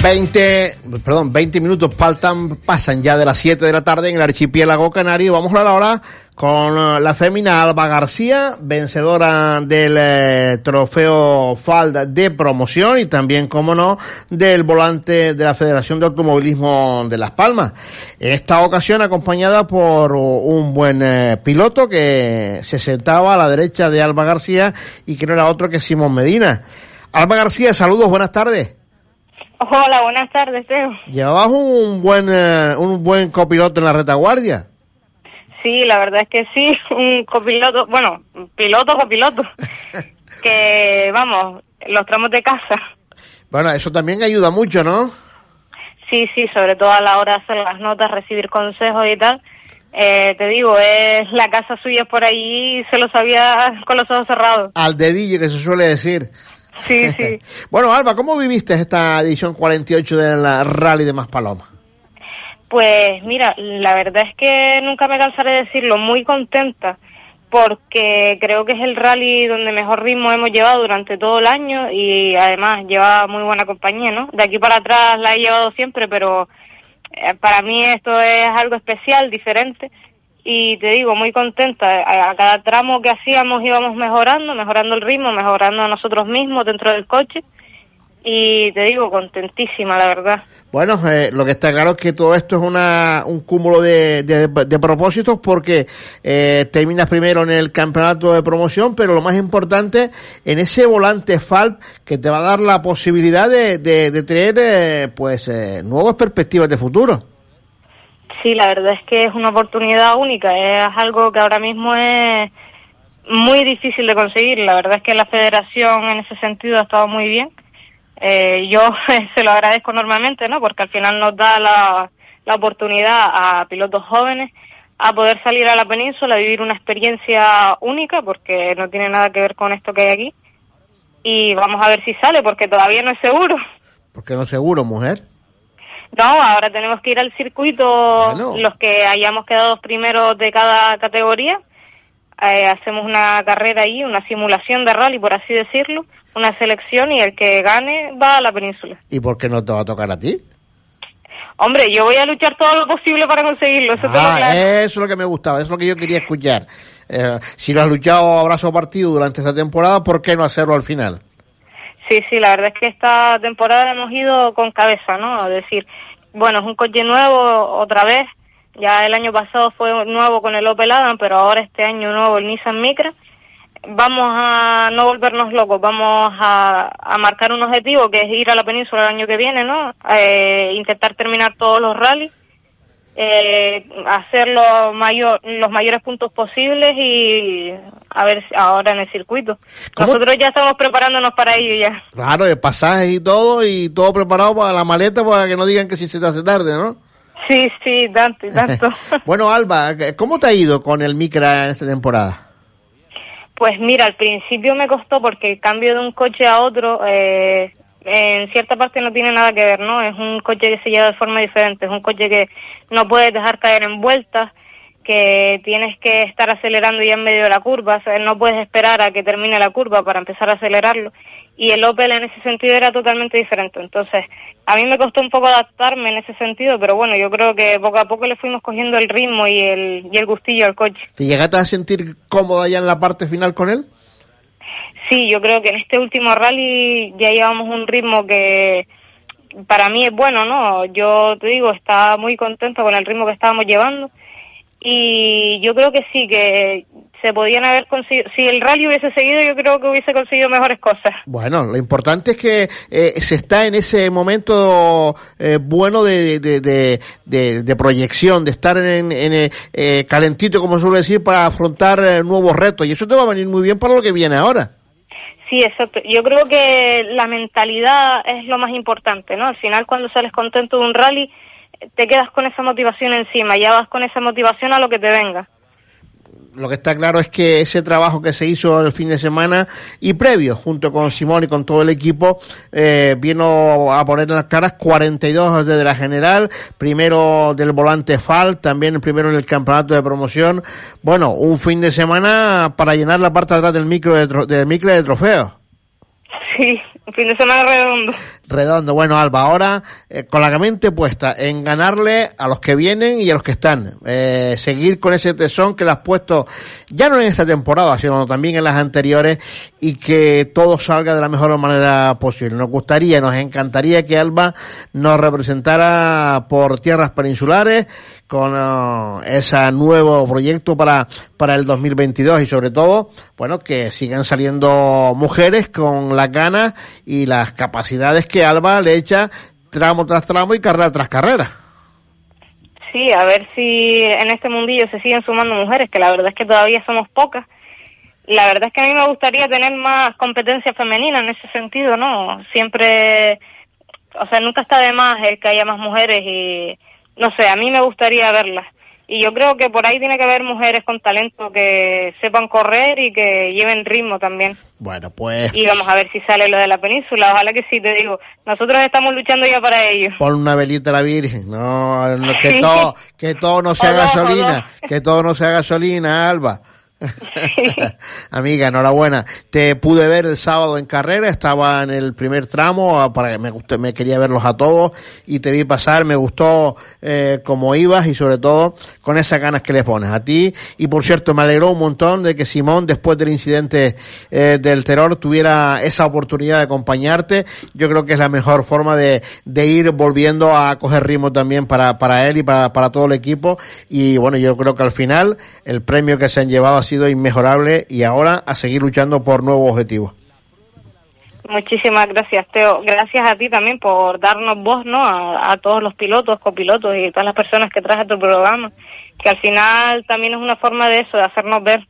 S5: 20, perdón, 20 minutos faltan, pasan ya de las 7 de la tarde en el archipiélago canario. Vamos a hablar ahora con eh, la fémina Alba García, vencedora del eh, trofeo FALD de promoción y también, como no, del volante de la Federación de Automovilismo de Las Palmas. En esta ocasión acompañada por un buen eh, piloto que se sentaba a la derecha de Alba García y que no era otro que Simón Medina. Alba García, saludos, buenas tardes.
S17: Hola, buenas tardes, Teo.
S5: ¿Llevabas un buen, un buen copiloto en la retaguardia?
S17: Sí, la verdad es que sí, *laughs* un copiloto, bueno, piloto copiloto, *laughs* que vamos, los tramos de casa.
S5: Bueno, eso también ayuda mucho, ¿no?
S17: Sí, sí, sobre todo a la hora de hacer las notas, recibir consejos y tal. Eh, te digo, es la casa suya por ahí, se lo sabía con los ojos cerrados.
S5: Al dedillo que se suele decir.
S17: Sí, *laughs* sí.
S5: bueno, Alba, ¿cómo viviste esta edición 48 de la Rally de Maspaloma?
S17: Pues mira, la verdad es que nunca me cansaré de decirlo, muy contenta porque creo que es el rally donde mejor ritmo hemos llevado durante todo el año y además lleva muy buena compañía, ¿no? De aquí para atrás la he llevado siempre, pero eh, para mí esto es algo especial, diferente y te digo, muy contenta. A, cada tramo que hacíamos íbamos mejorando, mejorando el ritmo, mejorando a nosotros mismos dentro del coche y te digo, contentísima, la verdad.
S5: Bueno, eh, lo que está claro es que todo esto es una, un cúmulo de, de, propósitos porque eh, terminas primero en el campeonato de promoción, pero lo más importante, en ese volante FALP que te va a dar la posibilidad de, de, tener eh, pues eh, nuevas perspectivas de futuro.
S17: Sí, la verdad es que es una oportunidad única, es algo que ahora mismo es muy difícil de conseguir. La verdad es que la federación en ese sentido ha estado muy bien eh, yo *laughs* se lo agradezco enormemente, ¿no? Porque al final nos da la, la oportunidad a pilotos jóvenes a poder salir a la península, a vivir una experiencia única, porque no tiene nada que ver con esto que hay aquí. Y vamos a ver si sale, porque todavía no es seguro.
S5: ¿Por qué no es seguro, mujer?
S17: No, ahora tenemos que ir al circuito, los que hayamos quedado primeros de cada categoría. Eh, hacemos una carrera ahí, una simulación de rally, por así decirlo una selección y el que gane va a la península.
S5: ¿Y por qué no te va a tocar a ti?
S17: Hombre, yo voy a luchar todo lo posible para conseguirlo, eso
S5: ah, Eso es lo que me gustaba, eso es lo que yo quería escuchar. Eh, si lo has luchado a brazo partido durante esta temporada, ¿por qué no hacerlo al final?
S17: Sí, sí, la verdad es que esta temporada hemos ido con cabeza, ¿no? Es decir, bueno, es un coche nuevo otra vez. Ya el año pasado fue nuevo con el Opel Adam, pero ahora este año nuevo el Nissan Micra vamos a no volvernos locos, vamos a, a, marcar un objetivo que es ir a la península el año que viene, ¿no? Eh, intentar terminar todos los rallies, eh, hacer los, mayor, los mayores puntos posibles y a ver ahora en el circuito. Nosotros ya estamos preparándonos para ello ya.
S5: Claro, el pasaje y todo y todo preparado para la maleta para que no digan que si se te hace tarde, ¿no?
S17: Sí, sí, tanto y tanto. *laughs*
S5: bueno, Alba, ¿cómo te ha ido con el Micra en esta temporada?
S17: Pues mira, al principio me costó porque el cambio de un coche a otro eh, en cierta parte no tiene nada que ver, ¿no? Es un coche que se lleva de forma diferente, es un coche que no puedes dejar caer en vueltas, que tienes que estar acelerando ya en medio de la curva, o sea, no puedes esperar a que termine la curva para empezar a acelerarlo. Y el Opel en ese sentido era totalmente diferente. Entonces, a mí me costó un poco adaptarme en ese sentido, pero bueno, yo creo que poco a poco le fuimos cogiendo el ritmo y el, y el gustillo al coche.
S5: ¿Te llegaste a sentir cómoda ya en la parte final con él?
S17: Sí, yo creo que en este último rally ya llevamos un ritmo que para mí es bueno, ¿no? Yo te digo, estaba muy contento con el ritmo que estábamos llevando y yo creo que sí, que se podían haber conseguido, si el rally hubiese seguido, yo creo que hubiese conseguido mejores cosas.
S5: Bueno, lo importante es que eh, se está en ese momento eh, bueno de, de, de, proyección, de estar en, en eh, calentito, como suele decir, para afrontar nuevos retos. Y eso te va a venir muy bien para lo que viene ahora.
S17: Sí, exacto. Yo creo que la mentalidad es lo más importante, ¿no? Al final, cuando sales contento de un rally, te quedas con esa motivación encima, ya vas con esa motivación a lo que te venga
S5: lo que está claro es que ese trabajo que se hizo el fin de semana y previo, junto con Simón y con todo el equipo, eh, vino a poner en las caras 42 desde la general, primero del volante FAL, también primero en el campeonato de promoción. Bueno, un fin de semana para llenar la parte de atrás del micro de, del micro de trofeos.
S17: Sí, un fin de semana redondo.
S5: Redondo. Bueno, Alba, ahora eh, con la mente puesta en ganarle a los que vienen y a los que están. Eh, seguir con ese tesón que le has puesto ya no en esta temporada, sino también en las anteriores y que todo salga de la mejor manera posible. Nos gustaría, nos encantaría que Alba nos representara por tierras peninsulares con uh, ese nuevo proyecto para, para el 2022 y sobre todo, bueno, que sigan saliendo mujeres con las ganas y las capacidades que Alba le echa tramo tras tramo y carrera tras carrera.
S17: Sí, a ver si en este mundillo se siguen sumando mujeres, que la verdad es que todavía somos pocas. La verdad es que a mí me gustaría tener más competencia femenina en ese sentido, ¿no? Siempre, o sea, nunca está de más el que haya más mujeres y no sé, a mí me gustaría verlas. Y yo creo que por ahí tiene que haber mujeres con talento que sepan correr y que lleven ritmo también.
S5: Bueno, pues...
S17: Y vamos a ver si sale lo de la península. Ojalá que sí, te digo. Nosotros estamos luchando ya para ello.
S5: Pon una velita a la Virgen. No, que, *laughs* todo, que todo no sea gasolina. Que todo no sea gasolina, Alba. *laughs* Amiga, enhorabuena. Te pude ver el sábado en carrera, estaba en el primer tramo, ah, para que me gustó, me quería verlos a todos y te vi pasar, me gustó eh, cómo ibas y sobre todo con esas ganas que le pones a ti. Y por cierto, me alegró un montón de que Simón, después del incidente eh, del terror, tuviera esa oportunidad de acompañarte. Yo creo que es la mejor forma de, de ir volviendo a coger ritmo también para, para él y para, para todo el equipo. Y bueno, yo creo que al final el premio que se han llevado sido inmejorable y ahora a seguir luchando por nuevos objetivos.
S17: Muchísimas gracias, Teo. Gracias a ti también por darnos voz, ¿no? A, todos los pilotos, copilotos y todas las personas que traes a tu programa, que al final también es una forma de eso, de hacernos ver.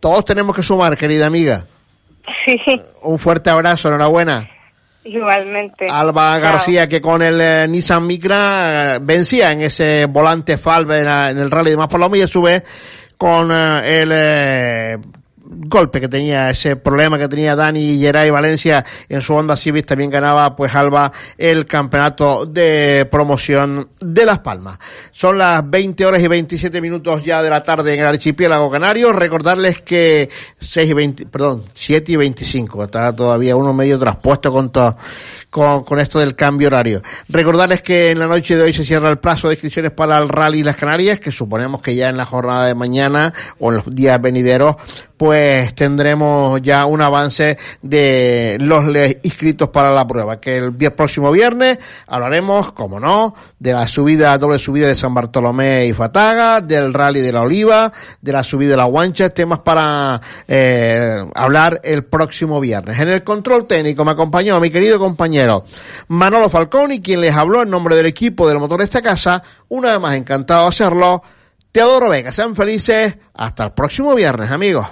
S5: Todos tenemos que sumar, querida amiga. *laughs*
S17: Sí.
S5: Un fuerte abrazo, enhorabuena.
S17: Igualmente.
S5: Alba García, que con el eh, Nissan Micra eh, vencía en ese volante Falve en, el Rally de Maspalomo y a su vez con eh, el eh, golpe que tenía, ese problema que tenía Dani Geray Valencia en su Honda Civic, también ganaba pues Alba el campeonato de promoción de Las Palmas. Son las 20 horas y 27 minutos ya de la tarde en el archipiélago canario. Recordarles que 6 y 20, perdón, 7 y 25, está todavía uno medio traspuesto con todo con, con esto del cambio horario. Recordarles que en la noche de hoy se cierra el plazo de inscripciones para el Rally Las Canarias, que suponemos que ya en la jornada de mañana o en los días venideros pues tendremos ya un avance de los inscritos para la prueba, que el próximo viernes hablaremos, como no, de la subida, doble subida de San Bartolomé y Fataga, del rally de la Oliva, de la subida de la Guancha, temas para eh, hablar el próximo viernes. En el control técnico me acompañó mi querido compañero Manolo Falconi, quien les habló en nombre del equipo del motor de esta casa, una vez más encantado de hacerlo. Te adoro, venga, sean felices. Hasta el próximo viernes, amigos.